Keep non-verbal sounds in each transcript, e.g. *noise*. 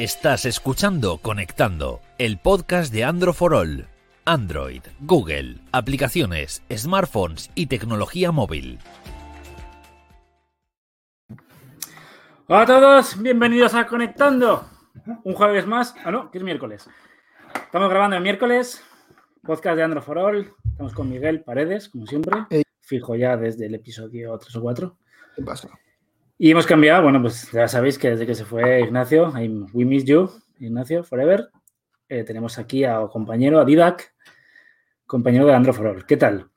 Estás escuchando Conectando, el podcast de Android for All. Android, Google, aplicaciones, smartphones y tecnología móvil. Hola a todos, bienvenidos a Conectando. Un jueves más. Ah, no, que es miércoles. Estamos grabando el miércoles, podcast de Android for All. Estamos con Miguel Paredes, como siempre. Fijo ya desde el episodio 3 o 4. ¿Qué pasa? Y hemos cambiado, bueno, pues ya sabéis que desde que se fue Ignacio, we miss you, Ignacio, forever. Eh, tenemos aquí a compañero, a Didac, compañero de Android for All. ¿Qué tal?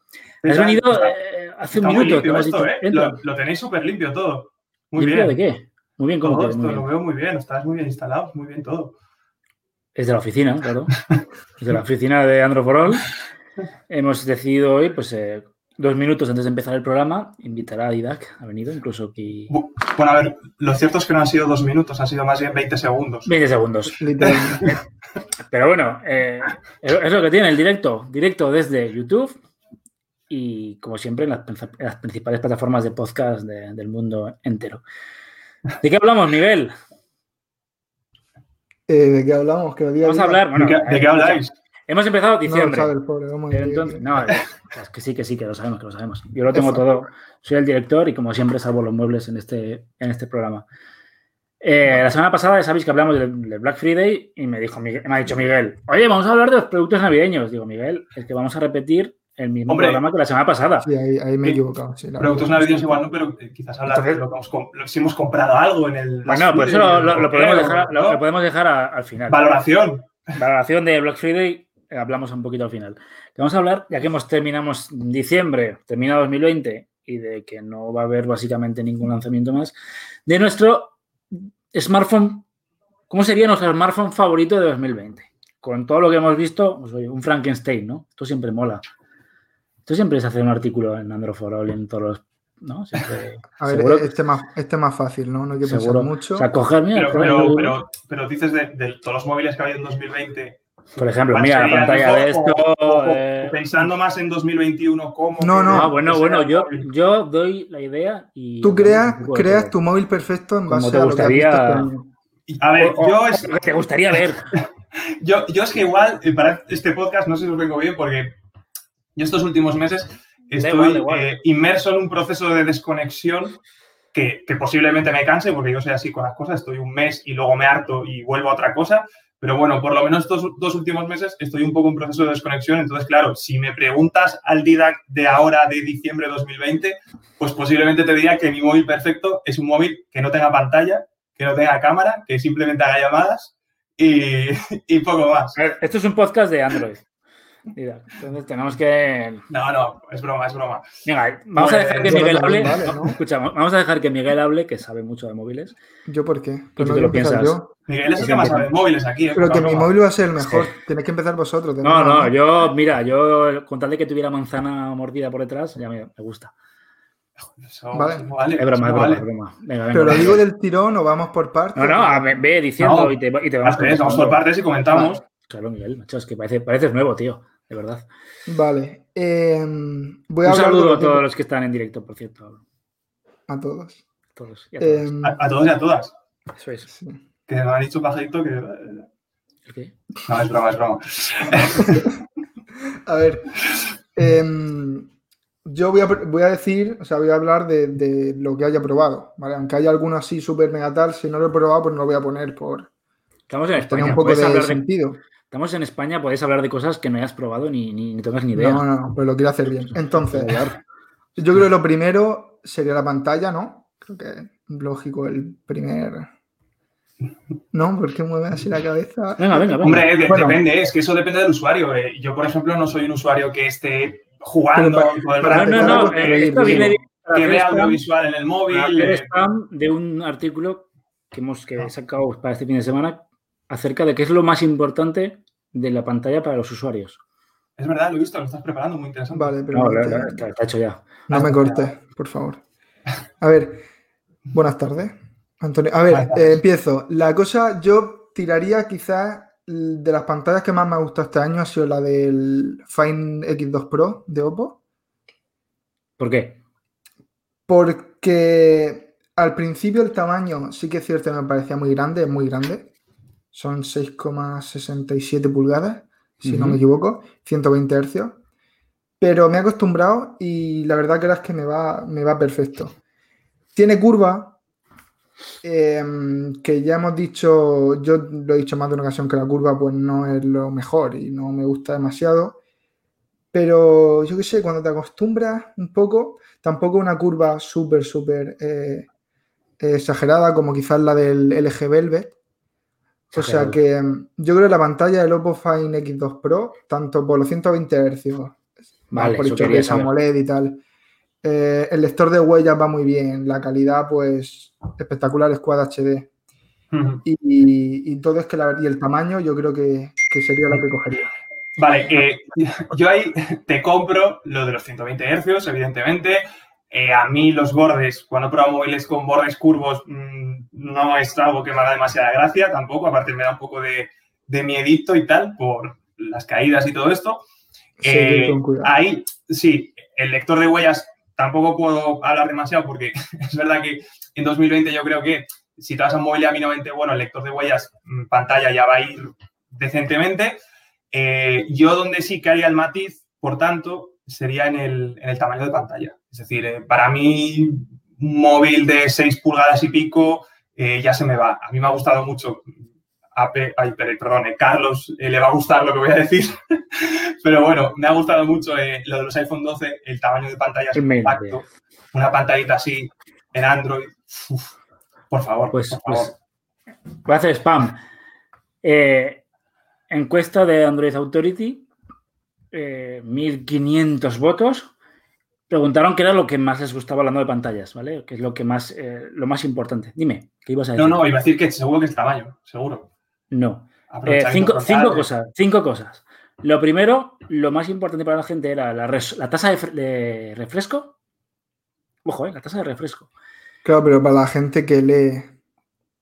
Has venido eh, hace un minuto. Limpio esto, ¿eh? lo, lo, tenéis súper limpio todo. Muy ¿Limpio bien. de qué? Muy bien, ¿cómo todo esto bien? lo veo muy bien, estás muy bien instalado, muy bien todo. Es de la oficina, claro. *laughs* Es de la oficina de Android for All. *laughs* Hemos decidido hoy, pues, eh, dos minutos antes de empezar el programa, invitar a Didac. Ha venido incluso aquí. Bueno, a ver, lo cierto es que no han sido dos minutos, han sido más bien 20 segundos. 20 segundos. *laughs* Pero bueno, eh, es lo que tiene el directo. Directo desde YouTube y, como siempre, en las, en las principales plataformas de podcast de- del mundo entero. ¿De qué hablamos, Miguel? Eh, ¿De qué hablamos? Que Vamos a hablar. Bueno, ¿De qué, de qué habláis? Hemos empezado No lo diciembre. sabe el pobre, vamos a Pero ver. entonces, no, es que sí, que sí, que lo sabemos, que lo sabemos. Yo lo tengo todo. Soy el director y como siempre salvo los muebles en este, en este programa. Eh, la semana pasada ya sabéis que hablamos del, del Black Friday y me dijo Miguel- me ha dicho Miguel, oye, vamos a hablar de los productos navideños. Digo, Miguel, es que vamos a repetir el mismo Hombre. programa que la semana pasada. Sí, ahí, ahí me he equivocado. Sí, Productos navideños igual no, pero eh, quizás hablar Entonces- de lo que hemos, si hemos comprado algo en el... Bueno, pues eso lo, lo- lo podemos dejar, lo- lo podemos dejar a- al final. Valoración. Valoración de Black Friday, hablamos un poquito al final. Vamos a hablar, ya que hemos terminamos diciembre, termina 2020 y de que no va a haber básicamente ningún lanzamiento más, de nuestro smartphone, ¿cómo sería nuestro smartphone favorito de 2020? Con todo lo que hemos visto, pues, oye, un Frankenstein, ¿no? Esto siempre mola. Esto siempre es hacer un artículo en Android for All y en todos los... ¿no? Siempre, *laughs* A ver, seguro- este más, este más fácil, ¿no? No hay que seguro. pensar mucho. O sea, coger, mira, Pero, pero, pero dices de, de todos los móviles que ha habido en 2020. Por ejemplo, ¿cuál mira la pantalla de esto. o- o- eh, o pensando más en 2021, ¿cómo? No, no. Ah, bueno, bueno, yo, yo doy la idea y. Tú creas, de creas tu móvil perfecto en base te a lo que has visto gustaría. A ver, O- yo es, lo que te gustaría ver. *laughs* Yo, yo es que igual eh, para este podcast no sé si os vengo bien porque yo estos últimos meses estoy igual, igual. eh, inmerso en un proceso de desconexión que, que posiblemente me canse porque yo soy así con las cosas, estoy un mes y luego me harto y vuelvo a otra cosa, pero bueno, por lo menos estos dos últimos meses estoy un poco en proceso de desconexión, entonces claro, si me preguntas al Didac de ahora, de diciembre de 2020, pues posiblemente te diría que mi móvil perfecto es un móvil que no tenga pantalla, que no tenga cámara, que simplemente haga llamadas y, *laughs* y poco más. Esto es un podcast de Android. Mira, entonces tenemos que. No, no, es broma, es broma. Venga, vamos a Pues, dejar que bueno, Miguel hable. también vale, ¿no? Escucha, vamos a dejar que Miguel hable, que sabe mucho de móviles. ¿Yo por qué? tú Pues te no a lo piensas. yo. Miguel es el que más sabe de móviles aquí. ¿eh? Pero que mi broma. móvil va a ser el mejor. Tenéis que empezar vosotros. No, no, yo, mira, yo con tal de que tuviera manzana mordida por detrás, ya me, me gusta. Eso- Vale. eso vale, Es broma, es broma, vale. es broma. Venga, venga, Pero lo digo del tirón o vamos por partes. No, no, a- ve, ve diciendo No. y te, y te vamos vamos por partes y comentamos. Claro, Miguel, macho, es que parece, pareces nuevo, tío, de verdad. Vale. eh, voy a Un saludo a todos los que están en directo, por cierto. a todos. Todos y a todas. Eh, A, a todos y a todas. Eso es. sí. Que me han dicho pajarito que. No, ¿El qué? es broma, es broma. *laughs* A ver, em, yo voy a, voy a decir, o sea, voy a hablar de, de lo que haya probado, ¿vale? Aunque haya alguno así súper mega tal, si no lo he probado, pues no lo voy a poner por Estamos en España, un poco puedes de hablar de- sentido. Estamos en España, podéis hablar de cosas que no hayas probado ni, ni, ni tengas ni idea. No, no, no, pero lo quiero hacer bien. *laughs* Entonces, yo creo que lo primero sería la pantalla, ¿no? Creo que es lógico el primer... ¿No? ¿Por qué mueve así la cabeza? Venga, venga, venga. Hombre, de- Bueno. depende, es que eso depende del usuario. eh. Yo, por ejemplo, no soy un usuario que esté jugando todo el para no, no, no, empezar, eh, pues, esto viene que vea audiovisual en el para móvil. hacer eh, spam de un artículo que hemos Ah. que he sacado para este fin de semana acerca de qué es lo más importante de la pantalla para los usuarios. Es verdad, lo he visto, lo estás preparando, muy interesante. Vale, pero No, está, está hecho ya. no me cortes, por favor. A ver, buenas tardes, Antonio. A ver, eh, empiezo. La cosa, yo tiraría quizás de las pantallas que más me ha gustado este año ha sido la del Find X2 Pro de Oppo. ¿Por qué? Porque al principio el tamaño sí que es cierto, me parecía muy grande, es muy grande. Son 6,67 pulgadas, si no me equivoco, 120 hercios. Pero me he acostumbrado y la verdad que es que me va, me va perfecto. Tiene curva, em, que ya hemos dicho, yo lo he dicho más de una ocasión que la curva pues no es lo mejor y no me gusta demasiado. Pero yo qué sé, cuando te acostumbras un poco, tampoco una curva súper, súper eh, exagerada como quizás la del LG Velvet. O sea que mm, yo creo que la pantalla del Oppo Find X2 Pro, tanto por los 120 Hz, vale, por hecho que es AMOLED y tal, eh, el lector de huellas va muy bien, la calidad pues espectacular es Quad HD. y, todo es que la, y el tamaño yo creo que, sería lo que cogería. Vale, eh, *laughs* yo ahí te compro lo de los 120 Hz, evidentemente. Eh, a mí los bordes, cuando pruebo móviles con bordes curvos, mm, no es algo que me haga demasiada gracia tampoco. Aparte me da un poco de, de miedito y tal por las caídas y todo esto. Eh, ahí, sí, el lector de huellas tampoco puedo hablar demasiado porque *laughs* es verdad que en 2020 yo creo que si te vas a un móvil a 90, bueno, el lector de huellas mm, pantalla ya va a ir decentemente. Eh, yo donde sí que haría el matiz, por tanto, sería en el, en el tamaño de pantalla. Es decir, eh, para mí un móvil de 6 pulgadas y pico eh, ya se me va. A mí me ha gustado mucho. Ape, ay, perdón, eh, Carlos le va a gustar lo que voy a decir. *laughs* Pero bueno, me ha gustado mucho lo de los iPhone 12, el tamaño de pantalla es compacto. Una pantallita así en Android. por favor, pues, por pues, favor. voy a hacer spam. encuesta de Android Authority. 1500 votos preguntaron qué era lo que más les gustaba hablando de pantallas, ¿vale? Que es lo que más, eh, lo más importante. Dime, ¿qué ibas a decir? No, no, iba a decir que seguro que es tamaño, seguro. No. Eh, cinco, cosas, cinco cosas. Lo primero, lo más importante para la gente era la, tasa de, refresco. Ojo, ¿eh? La tasa de refresco. Claro, pero para la gente que lee.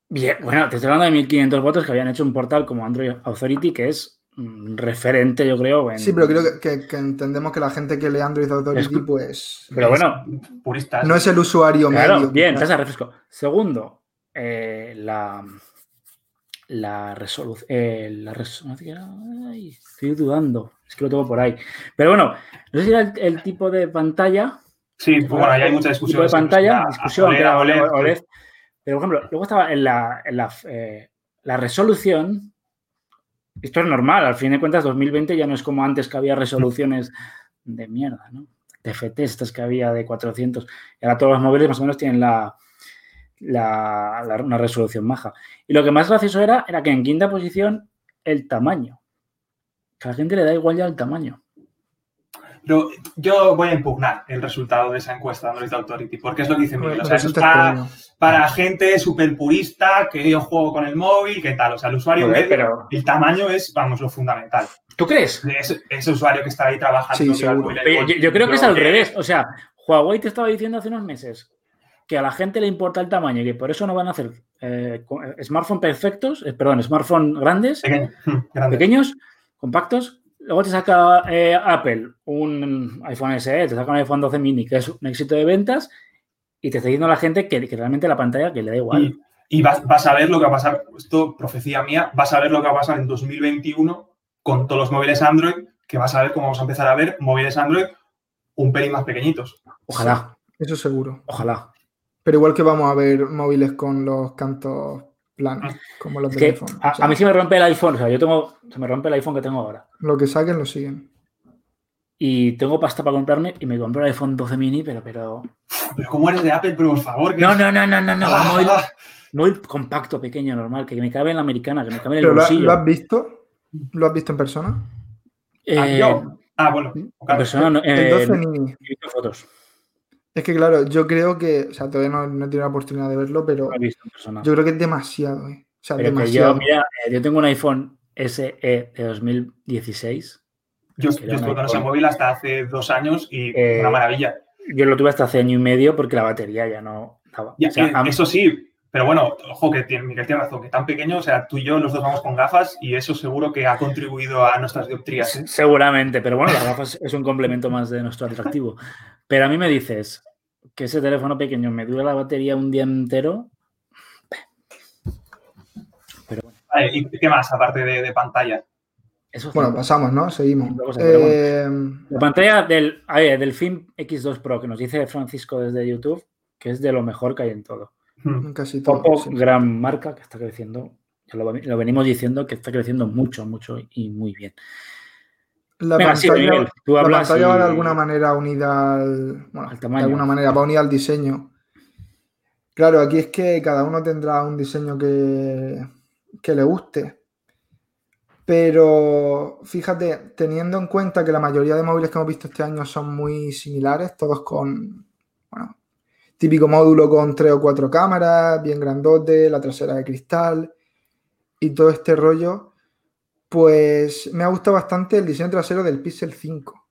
Bien, bueno, te estoy hablando de 1500 votos que habían hecho un portal como Android Authority, que es referente, yo creo. Sí, pero creo que, entendemos que la gente que lee Android Authority, pues. Pero bueno, puristas. No es el usuario claro, Bien, tasa refresco. Segundo, eh, la. La resolución. Eh, la resolución. Estoy dudando. Es que lo tengo por ahí. Pero bueno, no sé si era el, tipo de pantalla. Sí, pues bueno, ahí hay mucha discusión. Tipo de pantalla, discusión, Pero por ejemplo, luego estaba en la, en la, eh, la resolución esto es normal, al fin de cuentas 2020 ya no es como antes que había resoluciones de mierda, ¿no? TFT, estas que había de 400. Y ahora todos los móviles más o menos tienen la, una resolución maja. Y lo que más gracioso era, era que en quinta posición el tamaño. Que a la gente le da igual ya el tamaño. Pero yo voy a impugnar el resultado de esa encuesta de Android Authority, porque es lo que dice Miguel. O sea, es para, gente súper purista, que yo juego con el móvil, que tal. O sea, el usuario, pero... el tamaño es, vamos, lo fundamental. ¿Tú crees? Ese, usuario que está ahí trabajando. Sí, yo, creo que es al revés. O sea, Huawei te estaba diciendo hace unos meses que a la gente le importa el tamaño y que por eso no van a hacer eh, eh smartphones perfectos, eh, perdón, smartphones grandes, pequeños, *laughs* compactos, Luego te saca eh, Apple un iPhone SE, te saca un iPhone 12 mini, que es un éxito de ventas, y te está diciendo la gente que, realmente la pantalla que le da igual. Y, vas, a ver lo que va a pasar, esto profecía mía, vas a ver lo que va a pasar en 2021 con todos los móviles Android, que vas a ver cómo vamos a empezar a ver móviles Android un pelín más pequeñitos. Ojalá. Eso seguro. Ojalá. Pero igual que vamos a ver móviles con los cantos Ah. como los teléfonos. A, mí sí me rompe el iPhone, o sea, yo tengo, se me rompe el iPhone que tengo ahora. Lo que saquen lo siguen. Y tengo pasta para comprarme y me compré el iPhone 12 mini, pero, pero. Pero ¿cómo eres de Apple, por favor? No, no, no, no, no, no. Ah, muy, compacto, pequeño, normal, que me cabe en la americana, que me cabe en el bolsillo. ¿Lo has visto? ¿Lo has visto en persona? Eh, ah, bueno. En persona no. el 12 eh, mini. fotos. Es que claro, yo creo que, o sea, todavía no, no he tenido la oportunidad de verlo, pero yo creo que es demasiado, ¿eh? O sea, demasiado. Yo, mira, eh, yo tengo un iPhone SE de 2016. Yo, yo estuve con ese móvil hasta hace dos años y eh, una maravilla. Yo lo tuve hasta hace año y medio porque la batería ya no estaba. Eso sí, pero bueno, ojo que tiene, Miguel tiene razón, que tan pequeño, o sea, tú y yo los dos vamos con gafas y eso seguro que ha contribuido a nuestras dioptrías. ¿eh? Seguramente, pero bueno, las gafas es un complemento más de nuestro atractivo. *laughs* Pero a mí me dices que ese teléfono pequeño me dura la batería un día entero. Pero bueno, Vale, ¿y qué más aparte de, de pantalla? Eso Bueno, pasamos, ¿no? Seguimos. Bueno. Eh, La pantalla del, a ver, del Film X2 Pro que nos dice Francisco desde YouTube, que es de lo mejor que hay en todo. Hmm. casi todo. Sí. gran marca que está creciendo. Ya lo, lo venimos diciendo que está creciendo mucho, mucho y muy bien. La Venga, pantalla, tú la pantalla va de alguna manera unida al. Bueno, Al de tamaño. alguna manera va unida al diseño. Claro, aquí es que cada uno tendrá un diseño que, que le guste. Pero fíjate, teniendo en cuenta que la mayoría de móviles que hemos visto este año son muy similares, todos con, bueno, típico módulo con tres o cuatro cámaras, bien grandote, la trasera de cristal y todo este rollo, pues me ha gustado bastante el diseño trasero del Pixel 5.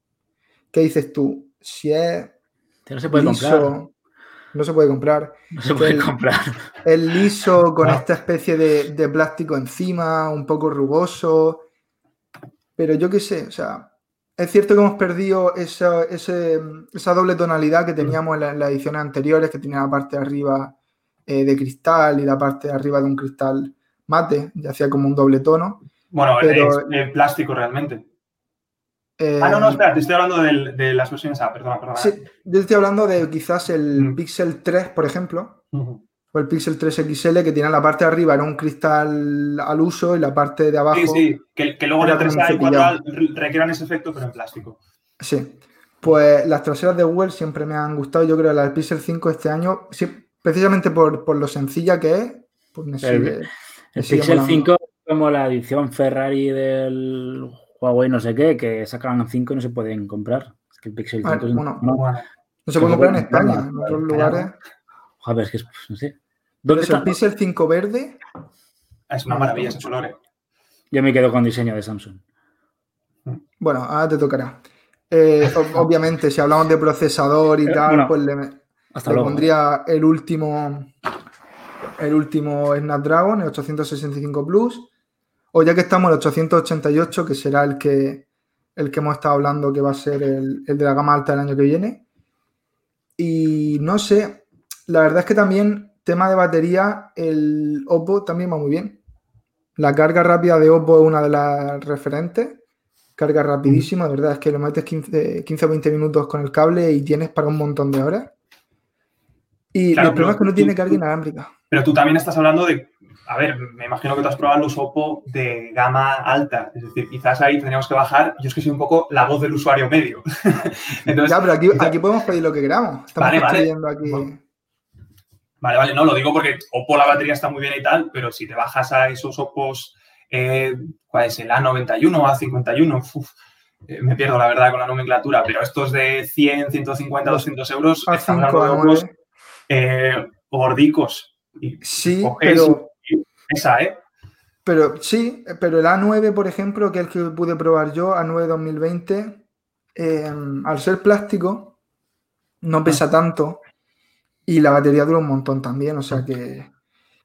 ¿Qué dices tú? Si es Que no se puede liso, comprar. no se puede comprar. No se puede el- comprar. Es liso, *laughs* con No. esta especie de, de plástico encima, un poco rugoso. Pero yo qué sé, o sea, es cierto que hemos perdido esa, ese- esa doble tonalidad que teníamos en, la- en las ediciones anteriores, que tenía la parte de arriba eh, de cristal y la parte de arriba de un cristal mate, ya hacía como un doble tono. Bueno, Pero- es de plástico realmente. Eh, Ah, no, no, espera, te estoy hablando del- de las versiones A, perdona, perdona. sí, yo estoy hablando de quizás el Mm. Pixel 3, por ejemplo, o el Pixel 3 XL, que tiene la parte de arriba era un cristal al uso y la parte de abajo. Sí, sí, que, que luego la como un 3A y cepillado. 4A requieran ese efecto, pero en plástico. Sí. Pues las traseras de Google siempre me han gustado. Yo creo que la del Pixel 5 este año, sí, precisamente por, por lo sencilla que es, pues me El- sigue. El me sigue Pixel molando. 5 es como la edición Ferrari del Huawei no sé qué, que sacan 5 y no se pueden comprar. Es que el Pixel 5 Ah, es un- bueno. no, Bueno, No se puede comprar en España, en otros lugares. Joder, es que es, pues, no sé. ¿Dónde es el está? Pixel 5 verde. es una maravilla ese color. eh. Yo me quedo con diseño de Samsung. Bueno, ahora te tocará. Eh, ob- *laughs* obviamente, si hablamos de procesador y tal, bueno, pues le, Hasta le luego. pondría el último, el último Snapdragon, el 865 Plus. O ya que estamos en el 888, que será el que, el que hemos estado hablando que va a ser el, el de la gama alta del año que viene. Y no sé, la verdad es que también, tema de batería, el Oppo también va muy bien. La carga rápida de Oppo es una de las referentes. Carga rapidísimo, de verdad es que lo metes 15, 15 o 20 minutos con el cable y tienes para un montón de horas. Y Claro, el problema es que no tiene tú- carga inalámbrica. Pero tú también estás hablando de. A ver, me imagino que tú has probado los Oppo de gama alta. Es decir, quizás ahí tendríamos que bajar. Yo es que soy un poco la voz del usuario medio. *laughs* Entonces, Ya, pero aquí, podemos pedir lo que queramos. Estamos Vale, vale. aquí. Bueno. Vale, vale, no, lo digo porque Oppo la batería está muy bien y tal, pero si te bajas a esos Oppos, eh, ¿cuál es? El A91 o A51, uf, eh, me pierdo la verdad con la nomenclatura, pero estos de 100, 150, 200 euros, A5, estamos hablando de A9. Oppos eh, gordicos. Y Sí, pero, esa, ¿eh? pero sí, pero el A9, por ejemplo, que es el que pude probar yo, A9 2020, eh, al ser plástico, no pesa Ah. tanto y la batería dura un montón también. O sea que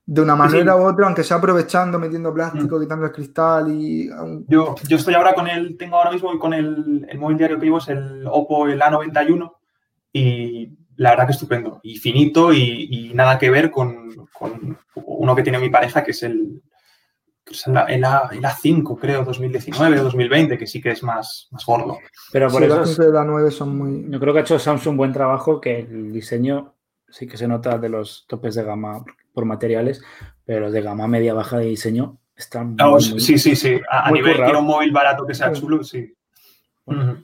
de una manera sí. u otra, aunque sea aprovechando, metiendo plástico, quitando el cristal y. Yo, yo estoy ahora con el, tengo ahora mismo con el, el móvil diario que llevo es el Oppo, el A91, y la verdad que estupendo. Y finito y, y nada que ver con, con uno que tiene mi pareja, que es el, que es el, A- el A- el A5, creo, 2019 o 2020, que sí que es más, más gordo. Pero por Sí, eso de la 9 son muy. yo creo que ha hecho Samsung un buen trabajo, que el diseño sí que se nota de los topes de gama por materiales, pero los de gama media baja de diseño están muy, muy- sí, sí, sí. A, nivel currado. quiero un móvil barato que sea Sí. chulo, sí.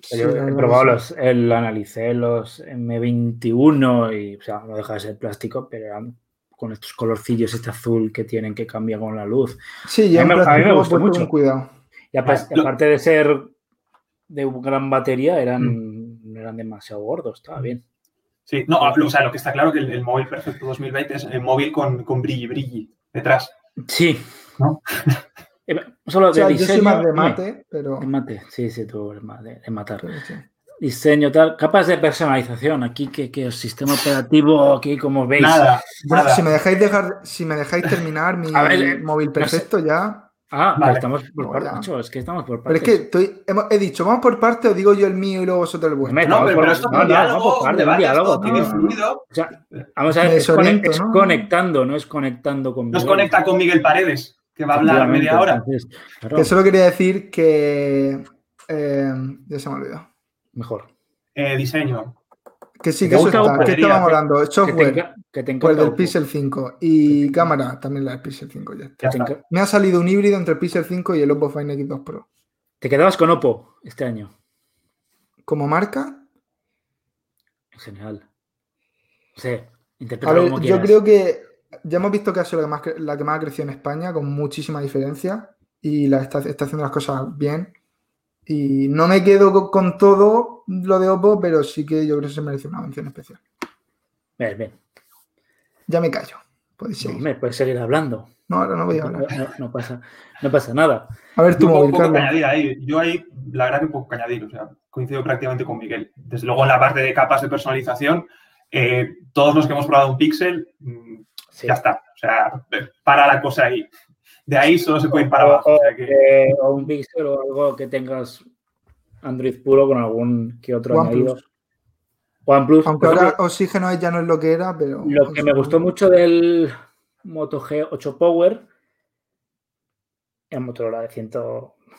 Sí, he probado que los, el, analicé los M21 y, o sea, no deja de ser plástico, pero eran con estos colorcillos, este azul que tienen que cambiar con la luz. Sí, ya A mí me- a mí me gustó mucho. cuidado. Y aparte, lo- aparte de ser de gran batería, eran, Mm. no eran demasiado gordos, estaba bien. Sí, no, o sea, lo que está claro que el, el móvil perfecto 2020 es el móvil con, con brilli brilli detrás. Sí. ¿No? *laughs* Solo O sea, de yo soy diseño. más de mate, pero. de mate, sí, sí, tú eres más de, de matar. pero sí. Diseño, tal. Capas de personalización. Aquí, que, que el sistema operativo, aquí, como veis. Nada, Bueno, nada. si me dejáis dejar, si me dejáis terminar mi *laughs* ver, eh, móvil perfecto ya. Ah, Vale. estamos por No, partes, es que estamos por Pero partes. es que estoy, hemos- he dicho, vamos por parte, os digo yo el mío y luego vosotros el vuestro. No, Vamos pero, por- pero esto es no, un no, diálogo, vamos por un parte, un debate, diálogo, tiene fluido. O sea, vamos a ver, es, ¿no? conectando, no es conectando con Nos Miguel. conecta con Miguel Paredes. Que va a hablar media hora. Que solo quería decir que. Eh, ya se me olvidó. Mejor. Eh, diseño. Que sí, que eso está. ¿Qué estábamos hablando? Software. Que te, pues del Pixel 5. Y cámara, también la del Pixel 5. Ya está. Me ha salido un híbrido entre el Pixel 5 y el Oppo Find X2 Pro. ¿Te quedabas con Oppo este año? ¿Como marca? En general. Sí, a ver, yo creo que ya hemos visto que ha sido la que, más, la que más ha crecido en España, con muchísima diferencia, y la está, haciendo las cosas bien. Y no me quedo con, todo lo de Oppo, pero sí que yo creo que se merece una mención especial. Bien, bien. Ya me callo. Puedes seguir. me puedes seguir hablando. No, ahora no voy a hablar. No, pasa, no pasa nada. A ver, tú, móvil, ahí. Yo ahí, la verdad que un poco que añadir. O sea, coincido prácticamente con Miguel. Desde luego, en la parte de capas de personalización, eh, todos los que hemos probado un Pixel, ya está. O sea, para la cosa ahí. De ahí solo se puede ir para abajo. O, un Pixel o algo que tengas Android puro con algún que otro añadido. OnePlus. Aunque ahora oxígeno ya no es lo que era, pero. Lo que me gustó mucho del Moto G8 Power el Motorola de 100,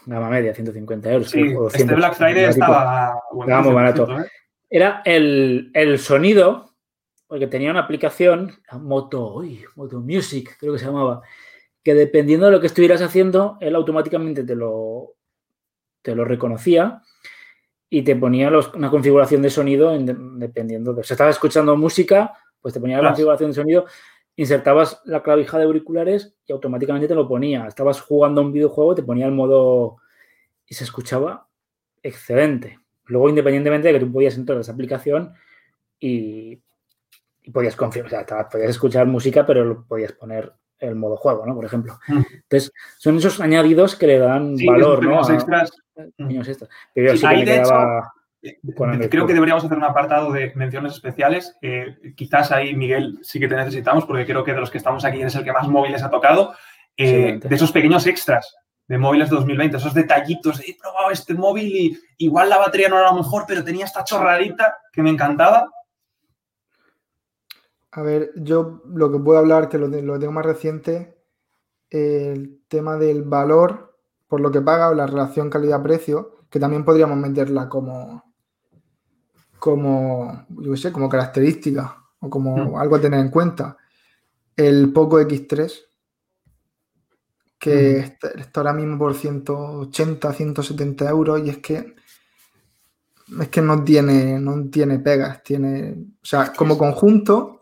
gama media, 150 euros. Sí, este Black Friday estaba, muy barato. ¿eh? Era el, el sonido porque tenía una aplicación, Moto, uy, Moto Music, creo que se llamaba, que dependiendo de lo que estuvieras haciendo, él automáticamente te lo, te lo reconocía y te ponía una configuración de sonido dependiendo de... Si estabas escuchando música, pues te ponía la configuración de sonido, insertabas la clavija de auriculares y automáticamente te lo ponía. Estabas jugando un videojuego, te ponía el modo y se escuchaba excelente. Luego, independientemente de que tú podías entrar a esa aplicación y y podías configurar, podías escuchar música, pero podías poner el modo juego, ¿no? Por ejemplo. Mm. Entonces, son esos añadidos que le dan valor, ¿no? extras. extras. Pero sí, ahí, de hecho, creo que deberíamos hacer un apartado de menciones especiales. quizás ahí, Miguel, sí que te necesitamos, porque creo que de los que estamos aquí eres el que más móviles ha tocado. Eh, de esos pequeños extras de móviles 2020, esos detallitos, he probado este móvil y igual la batería no era lo mejor, pero tenía esta chorradita que me encantaba a ver, yo lo que puedo hablar, que lo, tengo más reciente, el tema del valor por lo que paga o la relación calidad-precio, que también podríamos meterla como, como, yo sé, como característica o como mm. algo a tener en cuenta. El Poco X3, que está, está, ahora mismo por 180, 170 euros y es que es que no tiene, no tiene pegas, tiene, o sea, como conjunto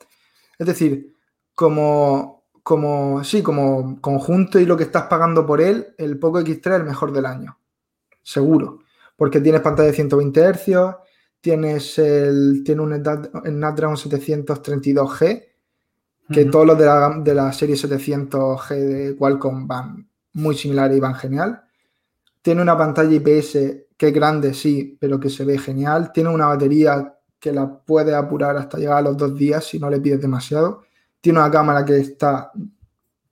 es decir, como, como, sí, como conjunto y lo que estás pagando por él, el Poco X3 es el mejor del año. Seguro. Porque tienes pantalla de 120 Hz, tienes el, tiene un Snapdragon 732G, que todos los de la, de la serie 700G de Qualcomm van muy similares y van genial. Tiene una pantalla IPS que es grande, sí, pero que se ve genial. Tiene una batería que la puede apurar hasta llegar a los dos días si no le pides demasiado. Tiene una cámara que está,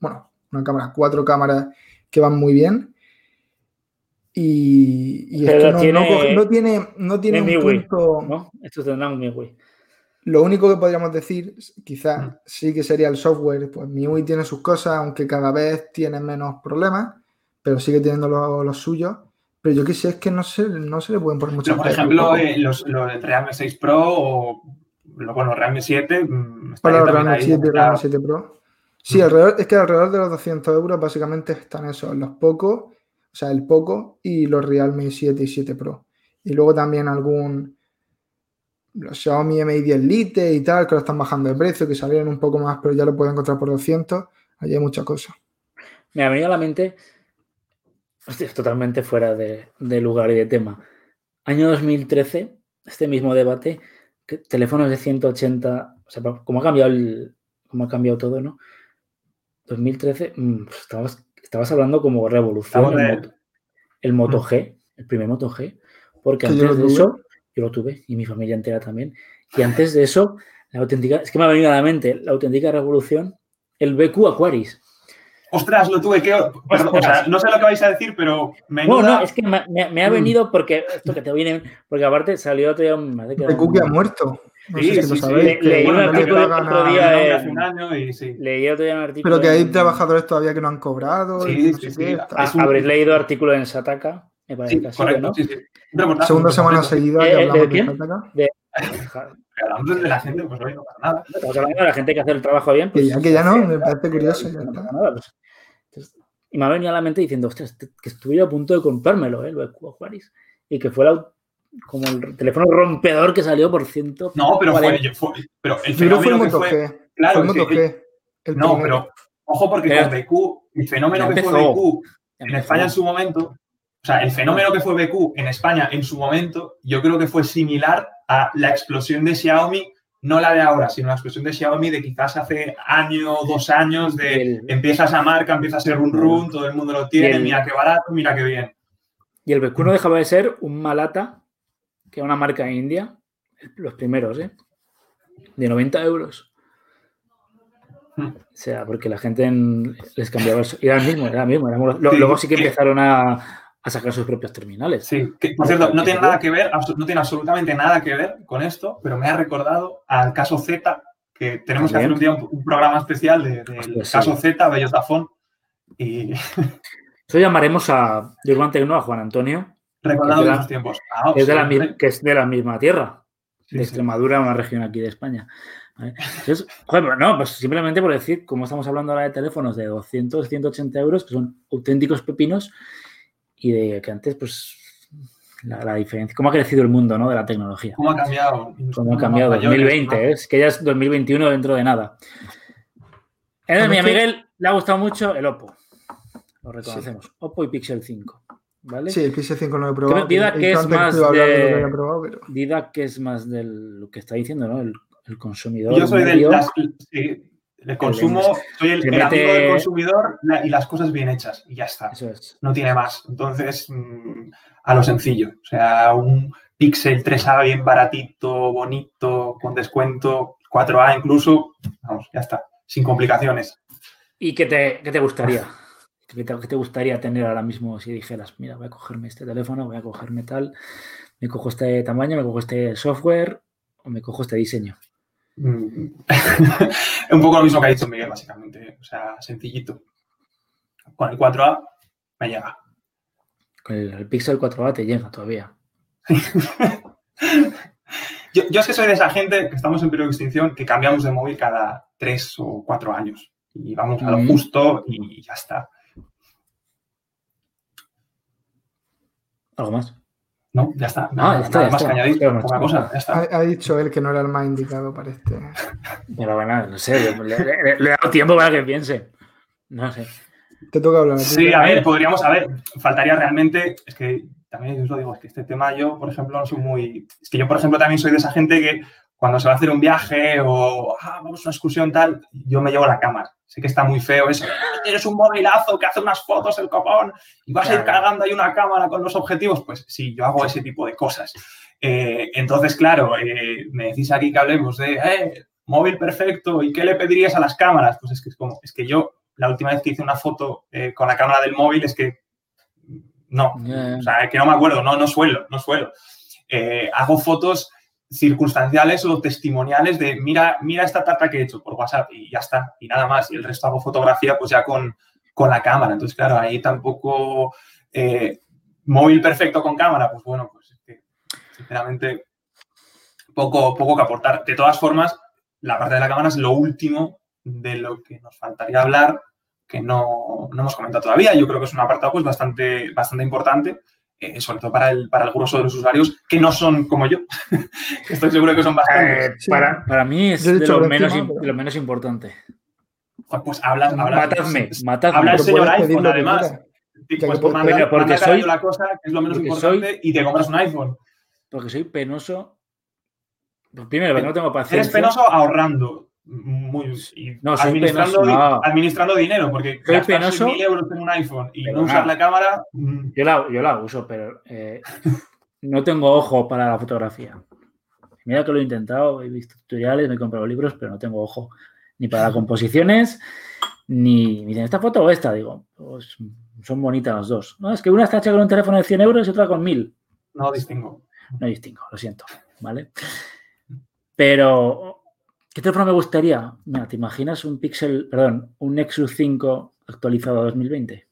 bueno, una cámara, cuatro cámaras que van muy bien. Y, es que no, tiene, no, tiene, un punto. ¿no? Esto tendrá un MIUI. Lo único que podríamos decir, quizás mm. sí que sería el software. Pues MIUI tiene sus cosas, aunque cada vez tiene menos problemas, pero sigue teniendo los lo suyos. Pero yo qué sé, es que no se, no se le pueden poner muchas Por ejemplo, eh, los, los Realme 6 Pro o bueno, Realme 7. Mm, Para los Realme 7 Realme 7 Pro. Sí, alrededor, es que alrededor de los 200 euros básicamente están esos, los Poco, o sea, el Poco y los Realme 7 y 7 Pro. Y luego también algún, los Xiaomi Mi 10 Lite y tal, que lo están bajando de precio, que salieron un poco más, pero ya lo pueden encontrar por 200. Allí hay muchas cosas. Me ha venido a la mente Hostia, totalmente fuera de, lugar y de tema. Año 2013, este mismo debate, teléfonos de 180, o sea, cómo ha cambiado el, cómo ha cambiado todo, ¿no? 2013, mm, pues estabas, estabas hablando como revolución el, Moto, G, el primer Moto G, porque antes de eso, yo lo tuve y mi familia entera también, y antes de eso, la auténtica, es que me ha venido a la mente, la auténtica revolución, el BQ Aquaris. Ostras, lo tuve que. no sé lo que vais a decir, pero. No, no, es que me, ha mm. venido porque. Esto que te viene. Porque aparte salió otro día. De Cookie ha muerto. No Sí, sé si lo sí, sabéis. Leí un bueno, artículo el otro día, No, hace un año y sí. Leí otro día un artículo. Pero que hay en- trabajadores todavía que no han cobrado. y Sí, no sí, sé qué, sí. Ah, un- Habréis leído artículo en Sataka, me parece Sí, que correcto, ¿no? sí. Un Segunda un semana seguida Eh, que ¿de hablamos de quién? Sataka. Hablamos de la gente, pues no pasa nada. Estamos hablando de la gente que hace el trabajo bien. Que pues, ya, que ya no, me parece curioso, ya nada, pues. Y me ha venido a la mente diciendo, ostras, que estuve a punto de comprármelo, ¿eh? Lo de Juárez. Y que fue la- como el teléfono rompedor que salió por ciento. No, pero fue, 40. fue- pero el fenómeno que fue. G. Claro, fue el es que- Moto G. El No, pero ojo porque con BQ, el fenómeno que fue. BQ en. España en su momento, o sea, el fenómeno que fue BQ en España en su momento, yo creo que fue similar a la explosión de Xiaomi, no la de ahora, sino la explosión de Xiaomi de quizás hace año, dos años, de El- empieza esa marca, empieza a ser run run, todo el mundo lo tiene, el- mira qué barato, mira qué bien. Y el BQ no dejaba de ser un Malata, que era una marca india, los primeros, ¿eh? De 90 euros. Hmm. O sea, porque la gente en- les cambiaba eso. Era el mismo, era el mismo. era Sí, luego sí que- empezaron a, a sacar sus propios terminales. Sí, que, por cierto, no tiene nada que ver, no tiene absolutamente nada que ver con esto, pero me ha recordado al caso Z, que tenemos que hacer un día un, un programa especial de- del sí. caso Z, Bellotafón, y *laughs* Eso llamaremos a de Urban Tecno, a Juan Antonio, recordando Es de esos tiempos. Ah, es, de la, sí, que es de la misma tierra, sí, de sí. Extremadura, una región aquí de España. Entonces, *laughs* joder, pero no, pues simplemente por decir, como estamos hablando ahora de teléfonos de 200, 180 euros, que son auténticos pepinos, y de que antes, pues, la, la diferencia, cómo ha crecido el mundo, ¿no? De la tecnología. ¿Cómo ha cambiado? Cómo ha cambiado. Mayores, 2020, más- ¿eh? es que ya es 2021 dentro de nada. Bueno, mi Miguel le ha gustado mucho el Oppo. Lo reconocemos. Oppo y Pixel 5. ¿Vale? Sí, el PS5 no lo he probado. Creo- Dida He que es más de lo de- que probado, pero- Dida que es más de lo que está diciendo, ¿no? El, el consumidor. Yo soy del las- sí, el consumo, soy el, amigo del consumidor y las cosas bien hechas, y ya está. Eso es. no tiene más. Entonces, mm, a lo sencillo. O sea, un Pixel 3A bien baratito, bonito, con descuento, 4A incluso, vamos, ya está, sin complicaciones. ¿Y qué te, qué te gustaría? ¿Qué te, qué te gustaría tener ahora mismo si dijeras, mira, voy a cogerme este teléfono, voy a cogerme tal, me cojo este tamaño, me cojo este software o me cojo este diseño? Mm. *laughs* Un poco lo mismo que ha dicho Miguel, básicamente. O sea, sencillito. Con el 4A me llega. Con el, el Pixel 4A te llega todavía. *laughs* Yo, yo es que soy de esa gente que estamos en periodo de extinción que cambiamos de móvil cada tres o cuatro años. Y vamos a lo Mm. justo y ya está. ¿Algo más? ¿No? Ya está. Ah, Nada, ya está, nada ya más está. que añadir. Hostia, macho. Poca cosa, ya está. Ha, ha dicho él que no era el más indicado para este. *laughs* Pero bueno, no sé, le, le- le he dado tiempo para que piense. No sé. Te toca hablar. Sí, a ver, podríamos, a ver, faltaría realmente, es que también yo os lo digo, es que este tema yo, por ejemplo, no soy muy, es que yo, por ejemplo, también soy de esa gente que cuando se va a hacer un viaje o ah, vamos a una excursión tal, yo me llevo la cámara. Sé que está muy feo eso. "Ah, Tienes un movilazo que hace unas fotos el copón y vas a ir cargando ahí una cámara con los objetivos. Pues sí, yo hago ese tipo de cosas. Eh, entonces, claro, eh, me decís aquí que hablemos de eh, móvil perfecto y qué le pedirías a las cámaras. Pues es que es como, es que yo la última vez que hice una foto con la cámara del móvil es que no, o sea, que no me acuerdo, no, no suelo, no suelo. Hago fotos circunstanciales o testimoniales de mira, mira esta tarta que he hecho por WhatsApp y ya está, y nada más. Y el resto hago fotografía pues ya con, con la cámara. Entonces, claro, ahí tampoco eh, móvil perfecto con cámara, pues bueno, pues es que sinceramente poco, poco que aportar. De todas formas, la parte de la cámara es lo último de lo que nos faltaría hablar, que no, no hemos comentado todavía. Yo creo que es un apartado pues, bastante, bastante importante, eh, sobre todo para el, para el grueso de los usuarios que no son como yo. *laughs* Estoy seguro que son bastantes. Eh, para, para mí es de lo menos, encima, im- pero- de lo menos importante. Pues hablas, hablas, Matadme, matadme. habla el señor iPhone, además. Pues pedir. Porque soy- yo la cosa, que es lo menos porque importante, y te compras un iPhone. Porque soy penoso. Pues primero, porque no tengo paciencia. Eres penoso ahorrando. Muy, No, administrando, no. administrando dinero, porque gastarse penoso. mil euros en un iPhone y no usar nada. la cámara, mm, Yo la, yo la uso, pero eh, no tengo ojo para la fotografía. Mira que lo he intentado, he visto tutoriales, me he comprado libros, pero no tengo ojo ni para las composiciones, ni me dicen, ¿esta foto o esta? Digo, pues son bonitas las dos. No, es que una está hecha con un teléfono de 100 euros y otra con 1000. no distingo. No distingo, lo siento, ¿vale? Pero, ¿qué teléfono me gustaría? Mira, ¿te imaginas un Pixel, perdón, un Nexus 5 actualizado a 2020?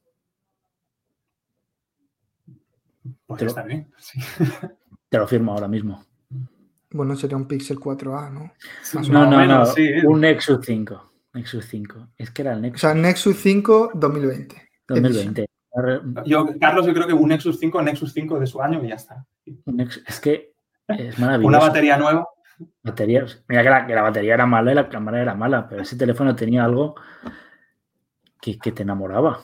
Pues Te lo- está bien. sí. *laughs* Te lo firmo ahora mismo. Bueno, sería un Pixel 4A, ¿no? Más o No, o no, no, menos, sí, ¿eh? un Nexus 5. Nexus 5. Es que era el O Nexus sea, Nexus 5 2020. 2020. Yo, Carlos, yo creo que un Nexus 5, Nexus 5 de su año y ya está. Es que es maravilloso. Una batería nueva. Baterías. Mira que la, que la batería era mala y la cámara era mala, pero ese teléfono tenía algo que, que te enamoraba.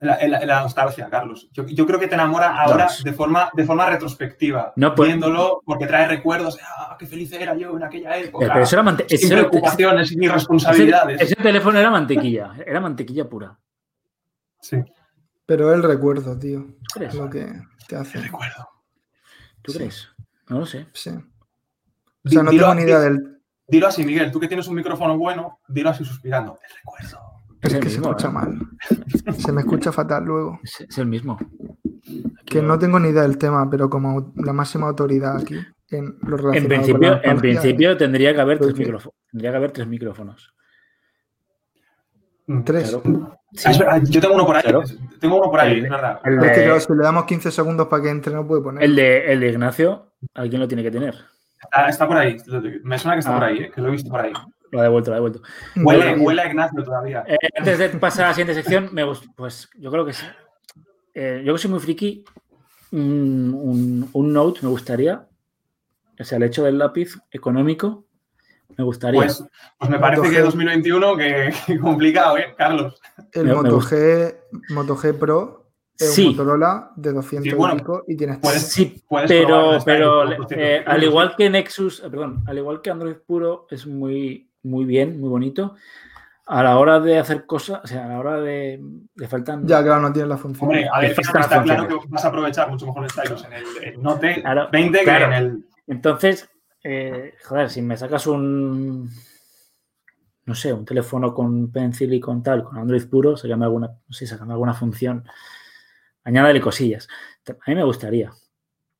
La, la- la nostalgia, Carlos. Yo, yo creo que te enamora ahora de forma, de forma retrospectiva. No, pues- viéndolo porque trae recuerdos. Ah, qué feliz era yo en aquella época. Pero eso era sin ese- preocupaciones, sin ese- responsabilidades. ese teléfono era mantequilla, era mantequilla pura. Sí, Pero el recuerdo, tío. ¿Tú crees? Es lo que te hace. te recuerdo. ¿Tú Sí. crees? No lo sé. Sí. O sea, no Dilo- tengo ni idea del. Dilo así, Miguel. Tú que tienes un micrófono bueno, dilo así suspirando. Te recuerdo. Es Es el que se mismo, escucha ¿eh? mal. *laughs* Se me escucha fatal luego. Es, es el mismo. Aquí Que lo- no tengo ni idea del tema, pero como la máxima autoridad aquí en lo relacionado en con principio, la en principio tendría que haber tres micrófonos. Tendría que haber tres micrófonos. Tres. Claro. Ah, verdad, yo tengo uno por ahí. Claro. Tengo uno por ahí, El- es verdad. El Es que claro, si le damos 15 segundos para que entre, no puede poner. el de, el de Ignacio, alguien lo tiene que tener. Está, está por ahí. Me suena que está Ah. por ahí, eh, que lo he visto por ahí. Lo ha devuelto, lo ha devuelto. Huele, huele a Ignacio todavía. Eh, antes de pasar a la siguiente sección, me gust- pues yo creo que sí. Eh, yo que soy muy friki, un, un- un Note me gustaría. O sea, el hecho del lápiz económico me gustaría. Pues, pues me parece Moto que G. 2021 que, que complicado, ¿eh, Carlos? el Moto gusta. G, Moto G Pro es Sí. un Motorola de 200 Sí, bueno, y pico y tienes puedes- sí, Puedes pero, pero eh, 200 al igual que Nexus, eh, perdón, al igual que Android puro es muy, muy bien, muy bonito. A la hora de hacer cosas, o sea, a la hora de. Le faltan. Ya, claro, no tiene la función. Hombre, a ver, está claro funciones. que vas a aprovechar mucho mejor el Stylus en el, el Note Claro, 20 que claro. en el... Entonces, eh, joder, si me sacas un. No sé, un teléfono con Pencil y con tal, con Android puro, sácame alguna, no sé, sácame alguna función. Añádale cosillas. A mí me gustaría.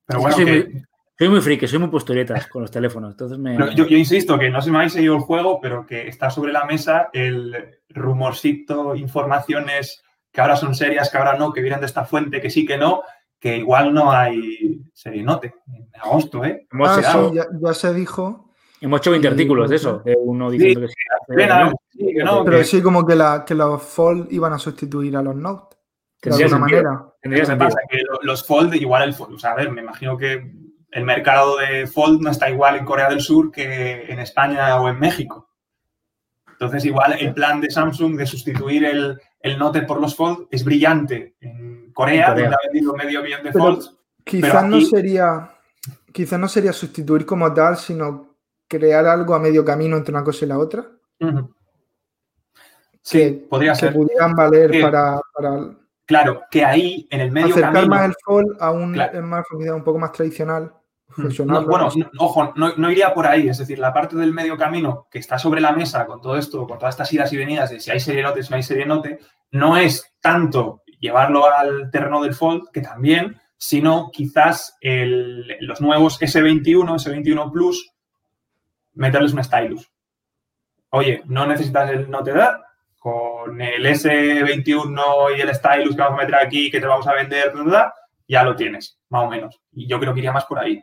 Pero bueno, soy, que- muy, soy muy friki, soy muy posturetas con los teléfonos. Entonces me. yo, yo insisto que no se me habéis seguido el juego, pero que está sobre la mesa el rumorcito, informaciones que ahora son serias, que ahora no, que vienen de esta fuente, que sí, que no, que igual no hay serie Note en agosto, ¿eh? hemos, Ah, sí, ya, ya se dijo. hemos hecho 20 artículos de eso, de uno diciendo que sí. Pena, sí, que no, Pero que- sí, como que, la, que los Fold iban a sustituir a los Note. De alguna sentido. manera. Tendría ¿Qué sentido. pasa? Que lo- los Fold, igual el Fold, o sea, a ver, me imagino que el mercado de Fold no está igual en Corea del Sur que en España o en México. Entonces, igual el plan de Samsung de sustituir el, el Note por los Fold es brillante en Corea, En Corea. donde ha vendido medio millón de Pero- Folds. Quizás no sería. Quizás no sería sustituir como tal, sino crear algo a medio camino entre una cosa y la otra. Sí, que, podría que ser. pudieran valer Sí. para, para Claro, que ahí, en el medio acercar camino... más el Fold a un Claro. más un poco más tradicional. No, funcional, bueno, ¿no? no- ojo, no, no iría por ahí. Es decir, la parte del medio camino que está sobre la mesa con todo esto, con todas estas idas y venidas de si hay serie note, si no hay serie note, no es tanto llevarlo al terreno del fold, que también, sino quizás el- los nuevos S21, S21 Plus, meterles un stylus. Oye, no necesitas el Note Edad, con el S21 y el stylus que vamos a meter aquí, que te vamos a vender, ya lo tienes, más o menos. Y yo creo que iría más por ahí.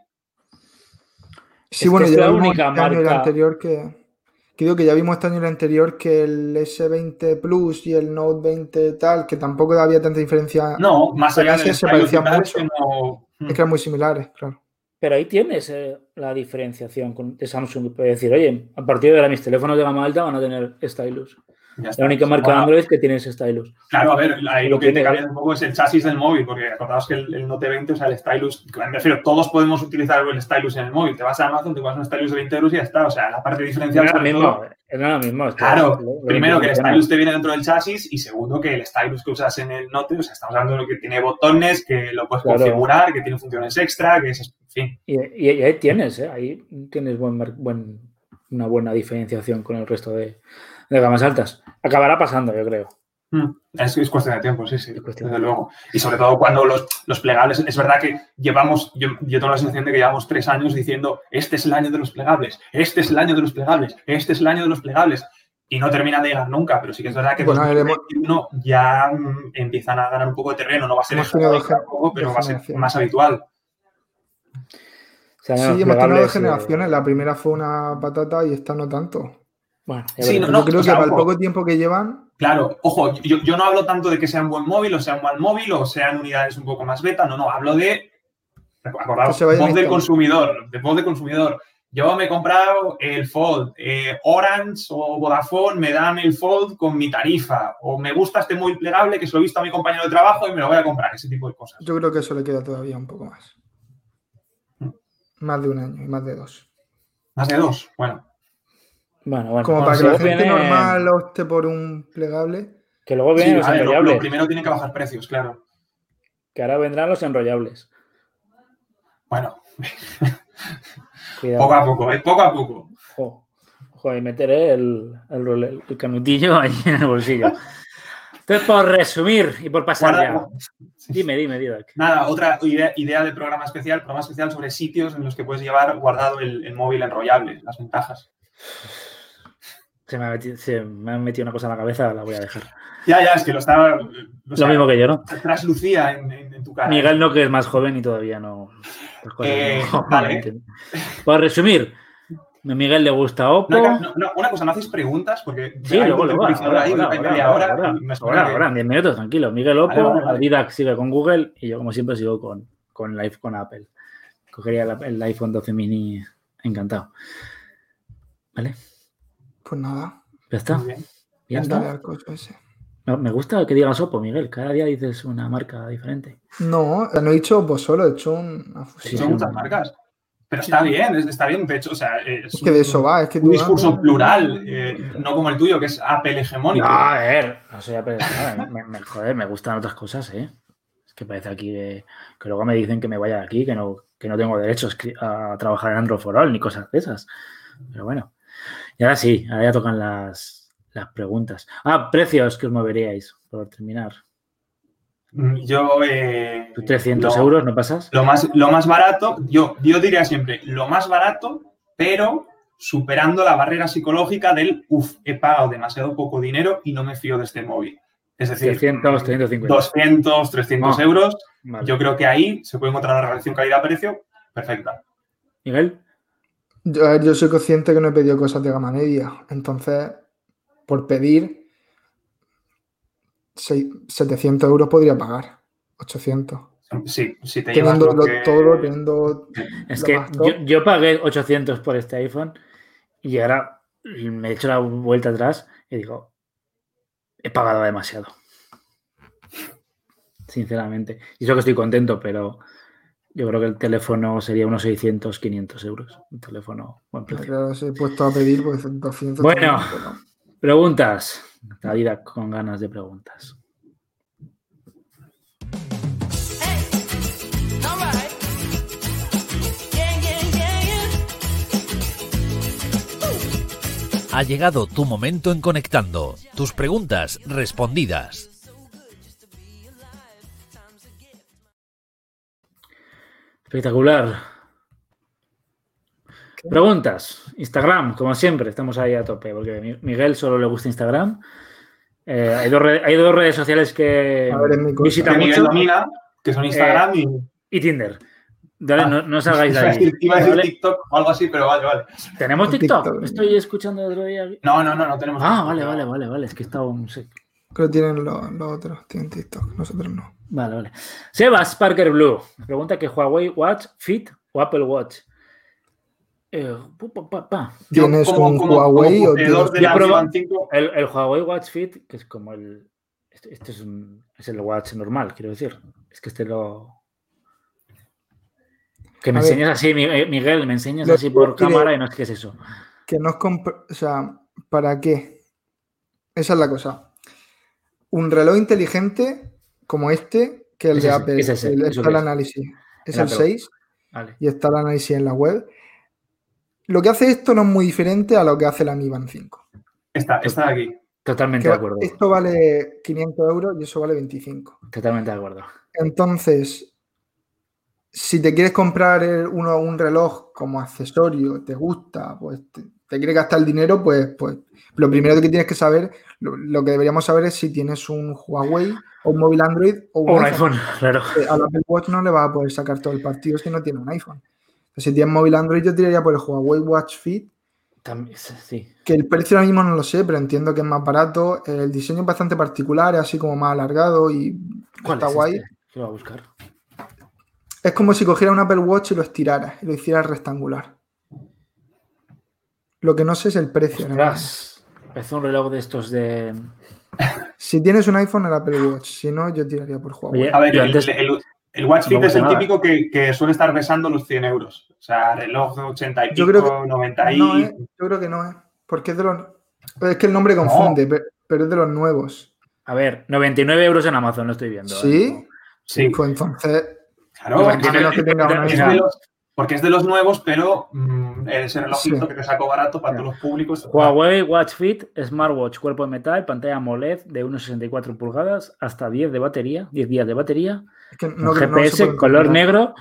Sí, Es bueno, que es ya la vimos única este el marca- anterior que, que digo que ya vimos este año el anterior que el S20 Plus y el Note 20 tal, que tampoco había tanta diferencia. No, más allá ese se stylus parecía y tal, mucho. es que no- Es que eran muy similares, claro. Pero ahí tienes eh, la diferenciación con, de Samsung. que Puede decir, oye, a partir de ahora mis teléfonos de gama alta van a tener stylus. La única marca Bueno, Android que tiene ese stylus. Claro, a ver, ahí lo que te cambia un poco es el chasis del móvil, porque acordaos que el, el Note 20, o sea, el stylus, me refiero, todos podemos utilizar el stylus en el móvil. Te vas a Amazon, te vas a un stylus de 20 euros y ya está. O sea, la parte diferencial. era lo mismo. todo- era lo mismo. Claro, es lo- lo primero que el stylus te viene dentro del chasis y segundo que el stylus que usas en el Note, o sea, estamos hablando de lo que tiene botones, que lo puedes Claro. configurar, que tiene funciones extra, que es, en fin. Y, y- y ahí tienes, ¿eh? ahí tienes buen, buen- una buena diferenciación con el resto de, de gamas altas. Acabará pasando, yo creo. Mm, Es, es cuestión de tiempo, sí, sí, desde de luego. Y sobre todo cuando los, los plegables, es verdad que llevamos, yo, yo tengo la sensación de que llevamos tres años diciendo, este es el año de los plegables, este es el año de los plegables, este es el año de los plegables, y no terminan de llegar nunca, pero sí que es verdad que en Bueno, hemos- 2021 ya mm, empiezan a ganar un poco de terreno, no va a ser Hemos tampoco, pero va a ser generaciones. más habitual. Sí, hemos tenido dos generaciones. eh, La primera fue una patata y esta no tanto. Bueno, Sí, veremos. no, Yo creo o que para el poco tiempo que llevan, Claro, ojo, yo, yo no hablo tanto de que sea un buen móvil o sea un mal móvil o sean unidades un poco más beta, no, no, hablo de, acordaos, voz del consumidor, de voz del consumidor. Yo me he comprado el Fold, eh, Orange o Vodafone me dan el Fold con mi tarifa, o me gusta este móvil plegable que se lo he visto a mi compañero de trabajo y me lo voy a comprar, ese tipo de cosas. yo creo que eso le queda todavía un poco más. Mm. Más de un año y más de dos. Más de dos, bueno. Bueno, bueno. Como bueno, para que la gente viene- normal opte por un plegable. Que luego Sí, vienen los a ver, lo, enrollables. lo primero tiene que bajar precios, claro. Que ahora vendrán los enrollables. Bueno, poco a poco, eh, poco a poco. Ojo, ojo, y meteré el, el, canutillo *laughs* ahí en el bolsillo. Entonces, por resumir y por pasar Guarda- ya. Dime, dime, Didac. Nada, otra idea, idea de programa especial, programa especial sobre sitios en los que puedes llevar guardado el, el móvil enrollable, las ventajas. Se me, ha metido, se me ha metido una cosa en la cabeza, la voy a dejar. *laughs* Ya, ya, es que lo estaba. Lo sea, mismo que yo, ¿no? Traslucía en, en- en tu cara. Miguel no, que es más joven y todavía no. Eh, no- vale. entiende. Por resumir, a Miguel le gusta Oppo. No, no, no, una cosa, ¿no hacéis preguntas? Porque Sí, luego, luego, ahora, ahora, ahora, en 10 minutos, tranquilo. Miguel Oppo, Vale. Didac sigue con Google y yo, como siempre, sigo con, con, iPhone- con Apple. Cogería el iPhone 12 mini encantado. ¿Vale? Pues nada, Ya está. Coche ese. Me- gusta que digas Oppo, Miguel. Cada día dices una marca diferente. No, no he dicho vos solo, he hecho una Sí, fusión. Son muchas marcas. Pero está bien, es- está bien, de hecho, o sea, es, Es que de eso va, es que un discurso plural, eh, no como el tuyo, que es Apple hegemónico. No, a ver, no soy Apple, nada, me, me- joder, me gustan otras cosas, ¿eh? Es que parece aquí que, que luego me dicen que me vaya de aquí, que no, que no tengo derecho a, escri- a trabajar en Android for All ni cosas de esas. Pero bueno. Y ahora sí, ahora ya tocan las, las preguntas. Ah, precios que os moveríais, por terminar. Yo. eh, ¿Tú 300 lo- euros no pasas? Lo más, lo más barato, yo, yo diría siempre, lo más barato, pero superando la barrera psicológica del, uff, he pagado demasiado poco dinero y no me fío de este móvil. Es decir, 300, 350. 200, 300 Ah. euros. Vale. Yo creo que ahí se puede encontrar una relación calidad-precio perfecta. Miguel, Yo, a ver, yo soy consciente que no he pedido cosas de gama media. Entonces, por pedir, seis- 700 euros podría pagar. 800. Sí, si te llevas lo lo- que- todo, teniendo. es lo que más top. yo, yo pagué 800 por este iPhone y ahora me he hecho la vuelta atrás y digo, he pagado demasiado. Sinceramente. Y eso que estoy contento, pero yo creo que el teléfono sería unos 600, 500 euros. Un teléfono buen precio. Claro, se he puesto a pedir pues 200. Bueno. pero- Preguntas. La vida con ganas de preguntas. Ha llegado tu momento en Conectando. Tus preguntas respondidas. Espectacular. Preguntas. Instagram, como siempre, estamos ahí a tope, porque Mi- Miguel solo le gusta Instagram. Eh, hay, dos hay dos redes sociales que A ver, es mi cosa. visita que Miguel mucho domina, que son Instagram y... y Tinder. Dale, Ah. no, no salgáis de a ahí. decir, iba a decir ¿vale? TikTok o algo así, pero vale, vale. ¿Tenemos TikTok? TikTok. Estoy escuchando el otro día. No, no, no, no tenemos. Ah, TikTok, vale, vale, vale, vale. Es que estaba un... Creo que tienen los, otros, tienen TikTok, nosotros no. Vale, vale. Sebas Parker Blue pregunta que Huawei Watch Fit o Apple Watch. Eh, pu- pa, pa, pa. Yo ¿Tienes como- un como- Huawei como o tienes- de la probo- Vivan 5, El, el Huawei Watch Fit, que es como el. Este, este es, un, es el Watch normal, quiero decir. Es que este lo. Que me A ver. enseñas así, eh, Miguel, me enseñas así que por quiere- cámara y no sé qué es eso. Que nos compr- O sea, ¿para qué? Esa es la cosa. Un reloj inteligente como este, que el Es de ese, Apple, es ese, el- ¿eso está el análisis. Es El el Apple. 6 Vale. y está el análisis en la web. Lo que hace esto no es muy diferente a lo que hace la Mi Band 5. Esta, esta de aquí. Totalmente Que de acuerdo. esto vale 500 euros y eso vale 25. Totalmente de acuerdo. Entonces, si te quieres comprar el- uno, un reloj como accesorio, te gusta, pues te, te quieres gastar el dinero, pues, pues lo primero que tienes que saber, lo, lo que deberíamos saber es si tienes un Huawei o un móvil Android o un, O un iPhone. iPhone, *laughs* claro. Eh, Al Apple Watch no le va a poder sacar todo el partido si no tiene un iPhone. Entonces, si tienes móvil Android, yo tiraría por el Huawei Watch Fit, También, sí. que el precio ahora mismo no lo sé, pero entiendo que es más barato. El diseño es bastante particular, es así como más alargado y ¿Cuál está es guay. este? ¿Qué lo voy a buscar? Es como si cogiera un Apple Watch y lo estirara y lo hiciera rectangular. Lo que no sé es el precio. Ostras, es un reloj de estos de. Si tienes un iPhone, el Apple Watch. Si no, yo tiraría por Huawei. Oye, A ver, Yo el, antes- el- el Watch Fit es el nada. típico que, que suele estar besando los 100 euros. O sea, reloj de 80 y Yo pico, creo que 90 y... No, ¿eh? Yo creo que no, ¿eh? Porque es de los. Es que el nombre confunde, pe- pero es de los nuevos. A ver, 99 euros en Amazon, lo estoy viendo. ¿Sí? ¿eh? Sí, Pues entonces, claro. es de los- porque es de los nuevos, pero mm, ese relojito Sí. que te sacó barato para todos los públicos. Huawei Watch Fit Smartwatch, cuerpo de metal, pantalla AMOLED de 1,64 pulgadas, hasta 10 de batería, 10 días de batería, es que con no, que no se GPS, color negro,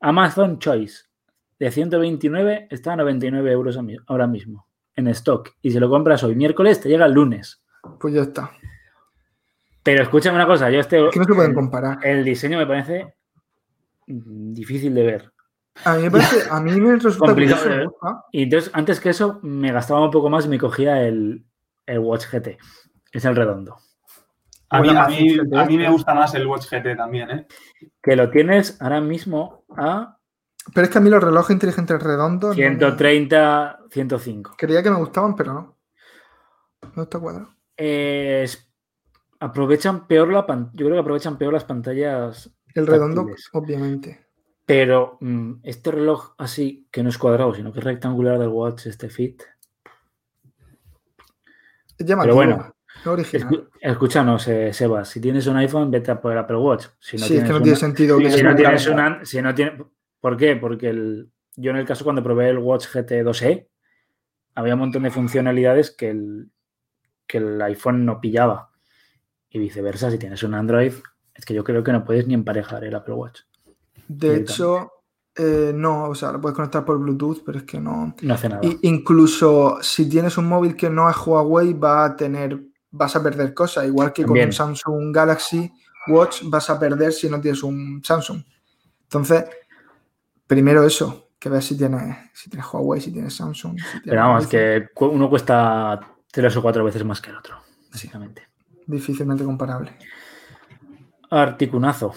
Amazon Choice. De 129 está a 99 euros ahora mismo en stock. Y si lo compras hoy miércoles, te llega el lunes. Pues ya está. Pero escúchame una cosa, yo este Es que no se pueden el, comparar. el diseño me parece difícil de ver. A mí me parece, a mí me resulta Complicado curioso, gusta. Y entonces, antes que eso, me gastaba un poco más y me cogía el, el Watch GT. Es el redondo. A mí, a, mí, GT, a mí me gusta más el Watch GT también, ¿eh? Que lo tienes ahora mismo a Pero es que a mí los relojes inteligentes redondos. no me- 130, 105. Creía que me gustaban, pero no. No está cuadrado. Eh, es- aprovechan peor la pan- yo creo que aprovechan peor las pantallas, El redondo, Táctiles. obviamente. Pero mm, este reloj así, que no es cuadrado, sino que es rectangular del Watch, este Fit. Llamativo. bueno, original. Escúchanos, eh, Sebas, si tienes un iPhone, vete a por el Apple Watch. Si no sí, es que no una- tiene sentido que Sí, si no tienes una, si no tiene, ¿por qué? Porque el, yo en el caso cuando probé el Watch GT 2e había un montón de funcionalidades que el, que el iPhone no pillaba y viceversa. Si tienes un Android, es que yo creo que no puedes ni emparejar el Apple Watch. De hecho, eh, no, o sea, lo puedes conectar por Bluetooth, pero es que no. No hace nada. Incluso si tienes un móvil que no es Huawei, va a tener, vas a perder cosas. Igual que También. con un Samsung Galaxy Watch vas a perder si no tienes un Samsung. Entonces, primero eso, que veas si tienes, si tienes Huawei, si tienes Samsung. si tienes Pero vamos, que uno cuesta tres o cuatro veces más que el otro, básicamente. Difícilmente comparable. Articunazo.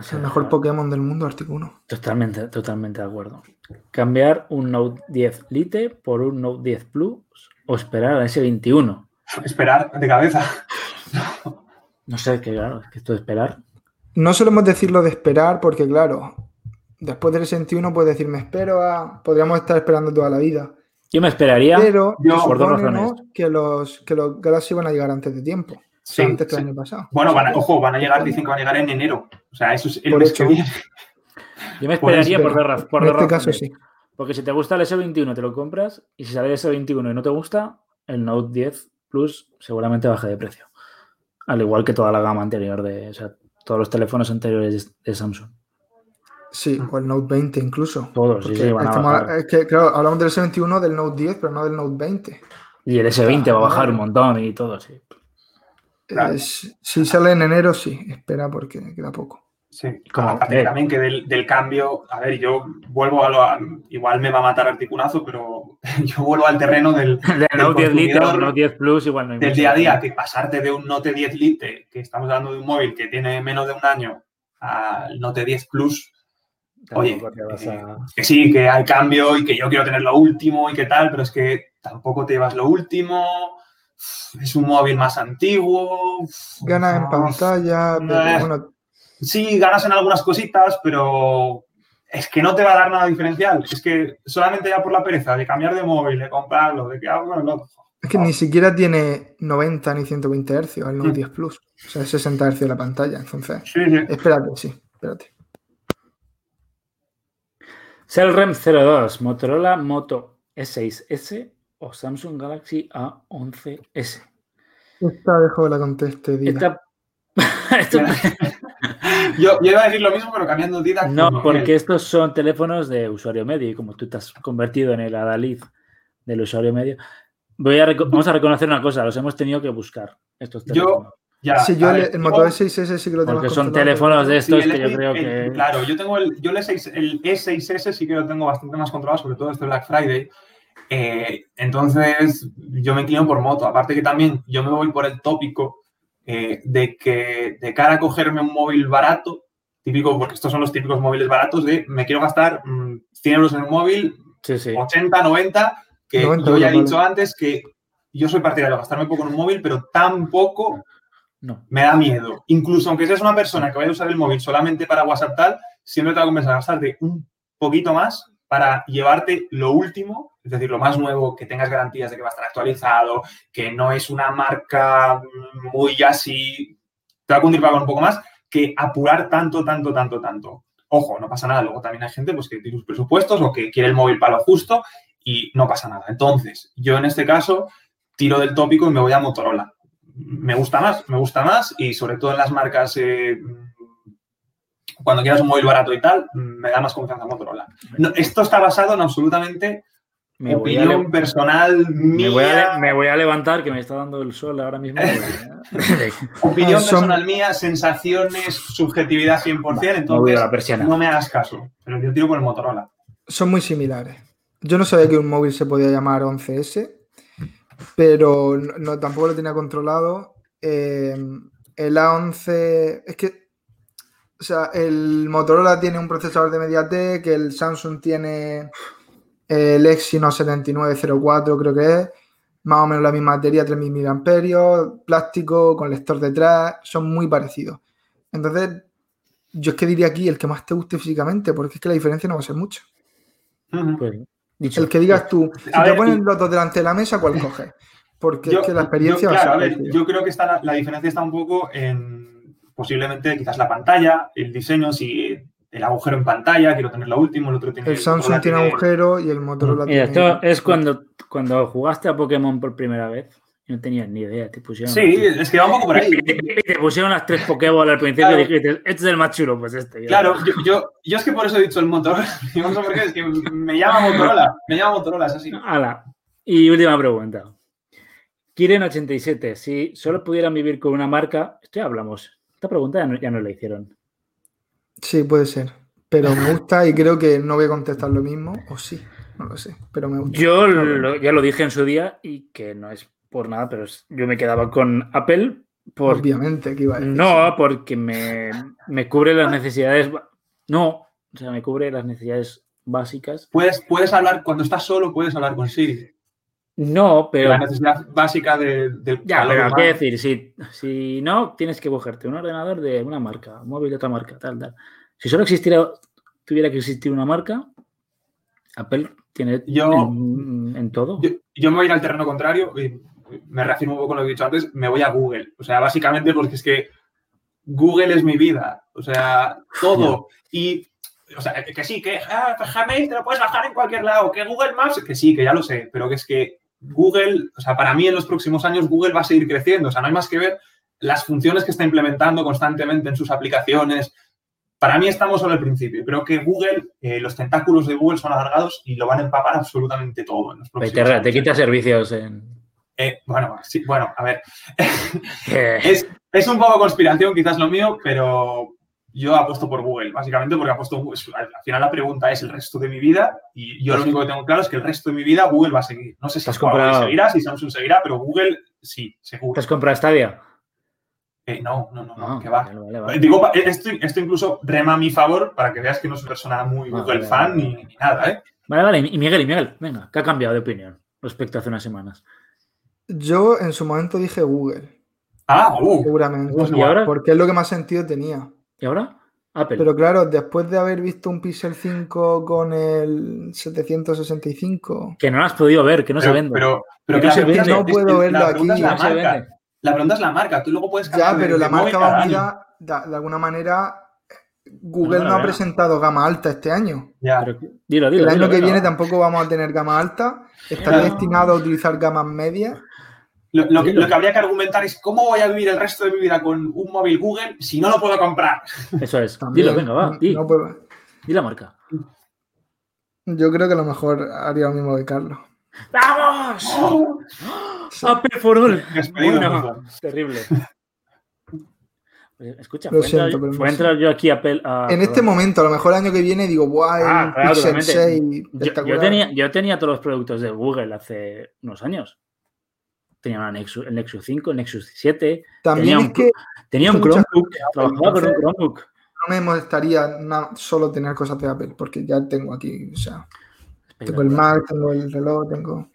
Es el mejor Pokémon del mundo, Articuno. Totalmente, totalmente de acuerdo. Cambiar un Note 10 Lite por un Note 10 Plus o esperar a ese 21. Esperar de cabeza. No sé, que claro, es que esto de esperar. No solemos decirlo de esperar, porque claro, después del 61 puedes decir, me espero a. Podríamos estar esperando toda la vida. Yo me esperaría. Pero Yo- por dos razones. que los que los Galaxy van a llegar antes de tiempo. Sí, antes que el sí. año pasado. Bueno, van a- ojo, van a llegar, dicen que van a llegar en enero. O sea, eso es el Por mes que viene. Yo me Por esperaría por, ra- por en este caso sí. Porque si te gusta el S21 te lo compras y si sale el S21 y no te gusta, el Note 10 Plus seguramente baje de precio. Al igual que toda la gama anterior de, o sea, todos los teléfonos anteriores de Samsung. Sí, o el Note 20 incluso. Todos, sí, sí, van a bajar. es que, claro, hablamos del S21, del Note 10, pero no del Note 20. Y el S20 va a bajar un montón y todo, sí. Claro. Es- si sale en enero, sí, espera porque queda poco. Sí, Como- aparte eh. también que del, del cambio, a ver, yo vuelvo a lo, a- igual me va a matar articunazo, pero *laughs* yo vuelvo al terreno del, *laughs* Del Note 10 Lite o consumidor, Note 10 Plus igual no hay del mucho. día a día, que pasarte de un Note 10 Lite, que estamos hablando de un móvil que tiene menos de un año, al Note 10 Plus, oye, eh, a- que sí, que hay cambio y que yo quiero tener lo último y que tal, pero es que tampoco te llevas lo último, es un móvil más antiguo. Gana en pantalla, pero eh. bueno, Sí, ganas en algunas cositas, pero es que no te va a dar nada diferencial. Es que solamente ya por la pereza de cambiar de móvil, de comprarlo, de que hago con el otro. es que ni siquiera tiene 90 ni 120 Hz el Note Mm. 10 Plus. O sea, es 60 Hz la pantalla. Entonces, Sí, sí. espérate, sí, espérate. Cellrem 02, Motorola Moto E6S o Samsung Galaxy A11S. Esta dejo que la conteste. Dida. Esta- *laughs* Esto- *laughs* Yo, yo iba a decir lo mismo, pero cambiando de idea. no, porque estos son teléfonos de usuario medio y como tú te has convertido en el adalid del usuario medio, voy a vamos a reconocer una cosa, los hemos tenido que buscar estos Yo- teléfonos. Ya, Sí, yo a el, el yo- Moto S6S sí que lo tengo Porque son teléfonos de sí, estos el que yo S- creo el- que... Claro, yo tengo el, yo el, S6, el E6S sí que lo tengo bastante más controlado, sobre todo este Black Friday. Eh, entonces, yo me inclino por moto. Aparte que también yo me voy por el tópico eh, de que de cara a cogerme un móvil barato, típico, porque estos son los típicos móviles baratos, de me quiero gastar mm, 100 euros en un móvil, Sí, sí. 80, 90, que 90 yo ya he dicho antes que yo soy partidario de gastarme poco en un móvil, pero tan poco No. me da miedo. Incluso aunque seas una persona que vaya a usar el móvil solamente para WhatsApp tal, siempre te va a compensar gastarte un poquito más para llevarte lo último, es decir, lo más nuevo, que tengas garantías de que va a estar actualizado, que no es una marca muy así, te va a cundir un poco más, que apurar tanto, tanto, tanto, tanto. Ojo, no pasa nada. Luego también hay gente pues, que tiene sus presupuestos o que quiere el móvil para lo justo y no pasa nada. Entonces, yo en este caso tiro del tópico y me voy a Motorola. Me gusta más, me gusta más y sobre todo en las marcas, eh, cuando quieras un móvil barato y tal, me da más confianza Motorola. Esto está basado en absolutamente Me voy, a opinión personal me voy a mía, me voy a levantar, que me está dando el sol ahora mismo. *laughs* *laughs* opinión Son- personal mía, sensaciones, subjetividad 100%, Me voy entonces a la persiana. no me hagas caso, pero yo tiro por el Motorola. Son muy similares. Yo no sabía que un móvil se podía llamar 11S, pero no, no- tampoco lo tenía controlado. Eh, el A11, es que, o sea, el Motorola tiene un procesador de MediaTek, el Samsung tiene el Exynos 7904, creo que es, más o menos la misma batería, 3000 mAh, plástico, con lector detrás, son muy parecidos. Entonces, yo es que diría aquí el que más te guste físicamente, porque es que la diferencia no va a ser mucho. Ujú. Pues, dicho. El que digas tú, si A te ver, ponen y- los dos delante de la mesa, ¿cuál coges? Porque es que la experiencia yo, va a ser claro, a ver, yo creo que está la, la diferencia está un poco en posiblemente quizás la pantalla, el diseño, si el agujero en pantalla, quiero tener lo último, el otro tiene El Samsung tiene agujero y el Motorola Mira, tiene. esto es cuando, cuando jugaste a Pokémon por primera vez. y No tenías ni idea, te pusieron. Sí, es que va un poco por ahí. *laughs* Te pusieron las tres Pokéball al principio Claro. y dijiste, este es el más chulo, pues este. Claro, yo, yo, yo es que por eso he dicho el Motorola. *laughs* No sé por qué, es que me llama Motorola. Me llama Motorola, es así. Ala. Y última pregunta. Kiren87, si solo pudieran vivir con una marca, esto ya hablamos. Esta pregunta ya no, ya no la hicieron. Sí, puede ser. Pero me *laughs* gusta y creo que no voy a contestar lo mismo. O sí, no lo sé. Pero me gusta. Yo lo- ya lo dije en su día y que no es por nada, pero es- yo me quedaba con Apple por, Obviamente que iba a decir. No, porque me, me cubre las necesidades. No, o sea, me cubre las necesidades básicas. Puedes, puedes hablar, cuando estás solo, puedes hablar con Siri. No, pero. La necesidad básica de- del Ya, calor pero qué decir, si, si no, tienes que cogerte un ordenador de una marca, un móvil de otra marca, tal, tal. Si solo existiera, tuviera que existir una marca, Apple tiene Yo- en, en todo. Yo, yo me voy a ir al terreno contrario y me reafirmo un poco con lo que he dicho antes. Me voy a Google. O sea, básicamente porque es que Google es mi vida. O sea, todo. Y, o sea, que, que sí, que ah, pues Gmail te lo puedes bajar en cualquier lado. Que Google Maps, que sí, que ya lo sé. Pero que es que Google, o sea, para mí en los próximos años Google va a seguir creciendo. O sea, no hay más que ver las funciones que está implementando constantemente en sus aplicaciones. Para mí estamos solo al principio. Creo que Google, eh, los tentáculos de Google son alargados y lo van a empapar absolutamente todo en los próximos te, años. te quita servicios en. Eh, bueno, sí, bueno, a ver. *laughs* Es, es un poco conspiración, quizás lo mío, pero yo apuesto por Google, básicamente porque apuesto. pues, Al al final la pregunta es el resto de mi vida y yo lo único que tengo claro es que el resto de mi vida Google va a seguir. No sé si Te comprado- seguirá, si Samsung seguirá, pero Google sí, ¿Te seguro. has comprado Stadia? Eh, no, no, no, no, Ah, que va. vale, vale, vale. Digo, esto, esto incluso rema a mi favor para que veas que no soy persona muy Ah, Google vale, fan vale. ni, ni nada, ¿eh? Vale, vale. Y Miguel, y Miguel, venga, ¿qué ha cambiado de opinión respecto a hace unas semanas? Yo en su momento dije Google, Ah, uh, seguramente. Pues ¿Y ahora? Porque es lo que más sentido tenía. ¿Y ahora? Apple. Pero claro, después de haber visto un Pixel 5 con el 765, que no lo has podido ver, que no se vende. pero, pero Que no que la vende. puedo la verlo pregunta aquí, es la marca. La pregunta es la marca, tú luego puedes ya, pero la marca va unida de, de alguna manera Google No, no no ha presentado gama alta este año. Ya. Pero, dilo, dilo. El año dilo, que viene tampoco vamos a tener gama alta. Estaría No. destinado a utilizar gamas medias. Lo, lo que, Dilo. lo que habría que argumentar es cómo voy a vivir el resto de mi vida con un móvil Google si no lo puedo comprar. Eso es. También. Dilo, venga, va. Di, No puedo- di la marca. Yo creo que a lo mejor haría lo mismo que Carlos. ¡Vamos! Sí. ¡Apple for all! Bueno, terrible. Escucha, Lo ¿puedo entrar, siento, pero no entrar yo aquí a Apple? a- En este momento, a lo mejor el año que viene digo, guay, Ah, claro, Pixel totalmente. 6, Yo, yo tenía, yo tenía todos los productos de Google hace unos años. Tenía una Nexus, el Nexus 5, el Nexus 7, También tenía es un- que tenía un Chromebook, trabajaba con un Chromebook. no me molestaría solo tener cosas de Apple, porque ya tengo aquí, o sea, tengo el Mac, tengo el reloj, tengo...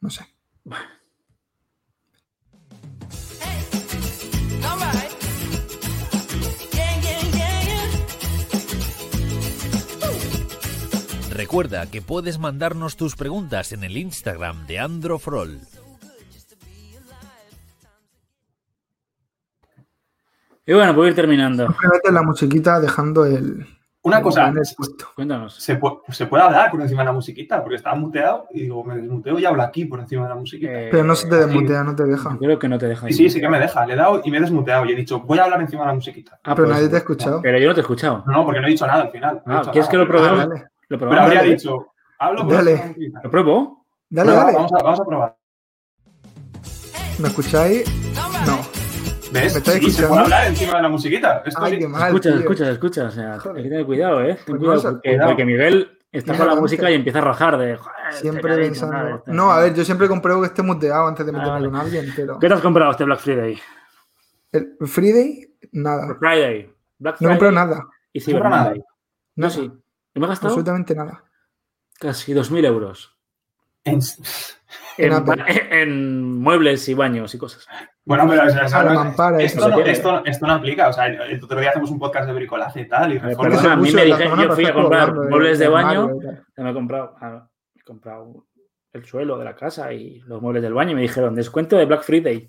No sé. Recuerda que puedes mandarnos tus preguntas en el Instagram de Androfrol. Y bueno, puedo ir terminando. La musiquita dejando el... Una el cosa. Cuéntanos. ¿se, pu- se puede hablar por encima de la musiquita? Porque estaba muteado y digo, me desmuteo y hablo aquí por encima de la musiquita. Eh, Pero no se te sí. desmutea, no te deja. Yo creo que no te deja. Sí, sí, sí que me deja. Le he dado y me he desmuteado y he dicho, voy a hablar encima de la musiquita. Ah, Pero pues- nadie te ha escuchado. Pero yo no te he escuchado. No, porque no he dicho nada al final. No Ah, ¿quieres nada. que lo Ah, probemos? dale, ¿Lo Pero probamos? habría Dale. dicho, hablo por Dale. la musiquita. ¿Lo pruebo? dale, dale. Vamos a, vamos a probar. ¿Me escucháis? No. ¿Ves? ¿Me se puede hablar encima de la musiquita. Esto Ay, sí. qué mal, Escucha, tío. escucha, escucha. O sea, Joder. hay que tener cuidado, ¿eh? Ten Pues cuidado, no, porque, cuidado. porque Miguel está con la música y empieza a rajar de. "Joder, Siempre pensando... este No, a cariño". ver, yo siempre compruebo que esté muteado antes de Ah, meterme vale. con alguien, pero... ¿Qué te has comprado este Black Friday? El Friday, nada. Friday. Black No Friday he comprado nada. y No Cyber compro nada. Nada. sí. Yo me he gastado Absolutamente nada. casi 2.000 euros En- En en, Apple. ba- *laughs* en muebles y baños y cosas. Bueno, pero o sea, A la no- mampara, esto, no, esto, esto no aplica. O sea, el, otro día hacemos un podcast de bricolaje y tal, y a mí me la dije- semana yo fui a comprar de- muebles de baño. Ya me he comprado, ah, he comprado el suelo de la casa y los muebles del baño y me dijeron descuento de Black Friday.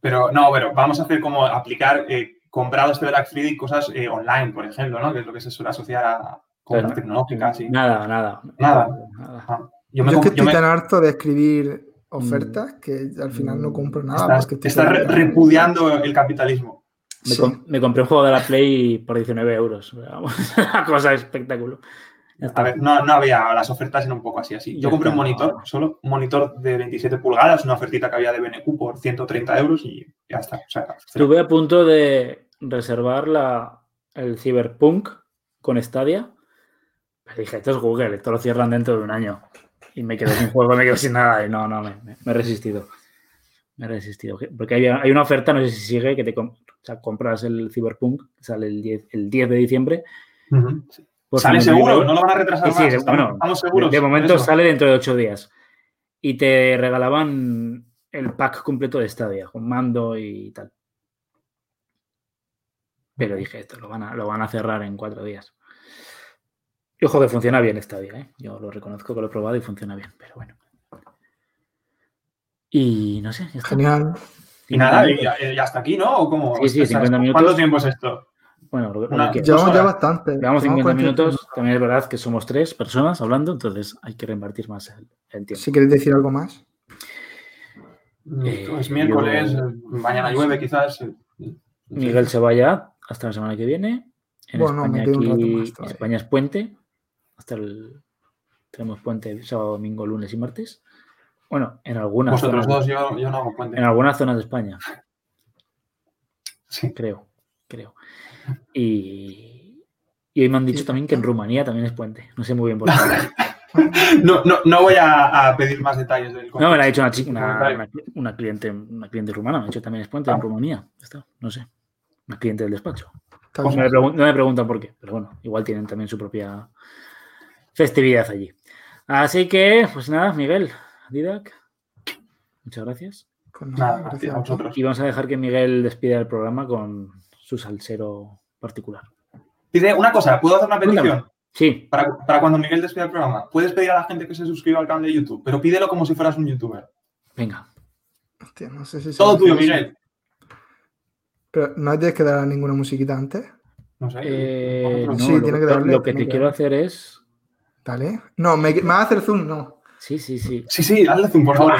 Pero no, pero vamos a hacer como aplicar eh, comprado este Black Friday cosas eh, online, por ejemplo, ¿no? Que es lo que se suele asociar a compras Pero- tecnológicas. y- Nada, nada. Nada. nada. Ah, Yo me, Yo es que com- yo estoy me- tan harto de escribir ofertas que al final no compro nada. estoy estás re- todo- repudiando el capitalismo. Me, Sí. com- me compré un juego de la Play por 19 euros. Vamos, *laughs* Una cosa espectáculo. Ya está. A ver, no, no había, las ofertas eran un poco así, así. Yo Ya compré un está. monitor, solo un monitor de 27 pulgadas, una ofertita que había de BNQ por 130 euros y ya está. O sea, Estuve a punto de reservar la, el Cyberpunk con Stadia. Pero dije, esto es Google, esto lo cierran dentro de un año. Y me quedo sin juego, me quedo sin nada. Y no, no, me, me- me he resistido. Me he resistido. Porque hay, hay una oferta, no sé si sigue, que te com- o sea, compras el Cyberpunk, sale el 10, el 10 de diciembre. Por ¿Sale 59 seguro? ¿No lo van a retrasar Sí, sí, más? ¿Estamos, bueno, estamos seguros? De momento de sale dentro de ocho días. Y te regalaban el pack completo de Stadia, con mando y tal. Pero dije, esto lo van a, lo van a cerrar en cuatro días. Y ojo que funciona bien Stadia, ¿eh? Yo lo reconozco que lo he probado y funciona bien, pero bueno. Y no sé, ya está. Genial. Y nada, y 50 ya, y hasta aquí, ¿no? ¿O cómo? Sí, sí, O sea, 50 minutos. ¿Cuánto tiempo es esto? Bueno, lo, Una- que Llevamos ya bastante. Llevamos 50 40 minutos. También es verdad que somos tres personas hablando, entonces hay que repartir más el, el tiempo. Si queréis decir algo más. Eh, es miércoles, yo- eh, mañana llueve quizás. eh, Miguel se vaya hasta la semana que viene. En Bueno, me España, quedo un rato aquí-. España es puente. Hasta el. Tenemos puente sábado, domingo, lunes y martes. Bueno, en algunas, Vosotros zonas, dos, yo, yo no hago puente. en algunas zonas de España, Sí. creo. creo. Y, y hoy me han dicho Sí. también que en Rumanía también es puente. No sé muy bien por qué. *laughs* No, no, no voy a, a pedir más detalles del No, me lo ha dicho una, una, Comentario. una- una cliente, una cliente rumana. Me ha dicho también es puente en Ah. Rumanía. Está, no sé. Una cliente del despacho. Pues me, no me preguntan por qué, pero bueno, igual tienen también su propia festividad allí. Así que, pues nada, Miguel, Didac, muchas gracias. Nada, gracias gracias a vosotros. Y vamos a dejar que Miguel despida el programa con su salsero particular. Pide una cosa, ¿puedo hacer una petición? Cuéntame. Sí, Para, para cuando Miguel despida el programa, puedes pedir a la gente que se suscriba al canal de YouTube, pero pídelo como si fueras un youtuber. venga. Hostia, no sé si se Todo tuyo. Miguel. Pero no tienes que dar ninguna musiquita antes. No sé. Eh, no, Sí, lo, tiene que darle, lo que te que quiero hacer es. ¿Vale? No, me, me va a hacer zoom, no. Sí, sí, sí. Sí, sí, hazle zoom, por favor.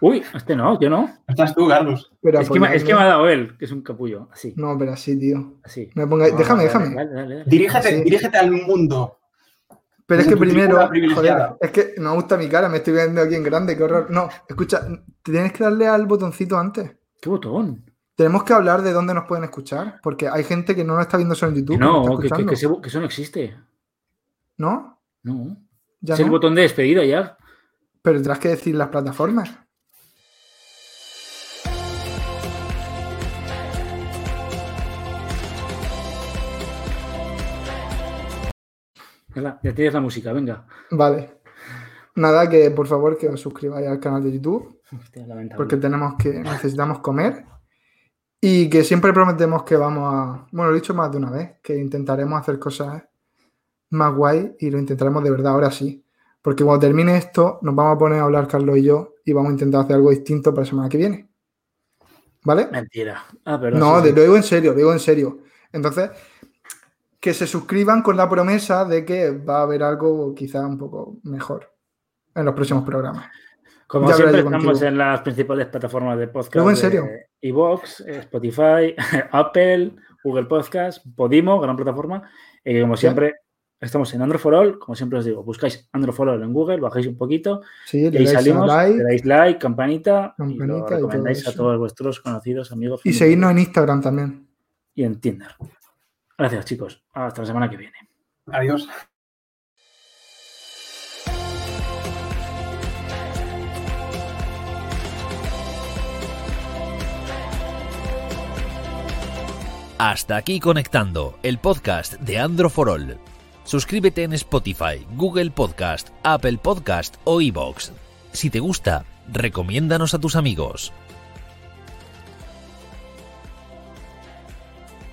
Uy, este no, yo no. Estás tú, Carlos. Pero Es que, me, es que me ha dado él, que es un capullo. Así, No, pero así, tío. así. Me pongáis- No, déjame, dale, déjame. Dale, dale, dale. Dirígete, Sí. dirígete al mundo. Pero es que primero, joder, es que no me gusta mi cara, me estoy viendo aquí en grande, qué horror. No, escucha, tienes que darle al botoncito antes. ¿Qué botón? Tenemos que hablar de dónde nos pueden escuchar, porque hay gente que no lo está viendo solo en YouTube. Que nos no, que, que- que eso no existe. ¿No? No. Ya es el botón de despedida ya. Pero tendrás que decir las plataformas. Ya tienes la música, venga. Vale. Nada, que por favor que os suscribáis al canal de YouTube, Hostia, porque tenemos que, necesitamos comer. Y que siempre prometemos que vamos a. Bueno, lo he dicho más de una vez, que intentaremos hacer cosas más guay y lo intentaremos de verdad ahora sí. Porque cuando termine esto, nos vamos a poner a hablar Carlos y yo y vamos a intentar hacer algo distinto para la semana que viene. ¿Vale? Mentira. Ah, perdón. No, sí, lo digo en serio, lo digo en serio. Entonces, que se suscriban con la promesa de que va a haber algo quizá un poco mejor en los próximos programas. Como Ya siempre, estamos contigo. en las principales plataformas de podcast. Luego, en serio. Evox, Spotify, *laughs* Apple, Google Podcast, Podimo, gran plataforma. Y como siempre, estamos en Android for All. Como siempre os digo, buscáis Android for All en Google, bajáis un poquito Sí, y ahí le dais a salimos. like Le dais like, campanita, y Campanita y lo todo recomendáis a todos vuestros conocidos, amigos. y familia, seguirnos en Instagram también. y en Tinder. Gracias, chicos. Hasta la semana que viene. Adiós. Hasta aquí conectando el podcast de Andro for All. Suscríbete en Spotify, Google Podcast, Apple Podcast o iBox. Si te gusta, recomiéndanos a tus amigos.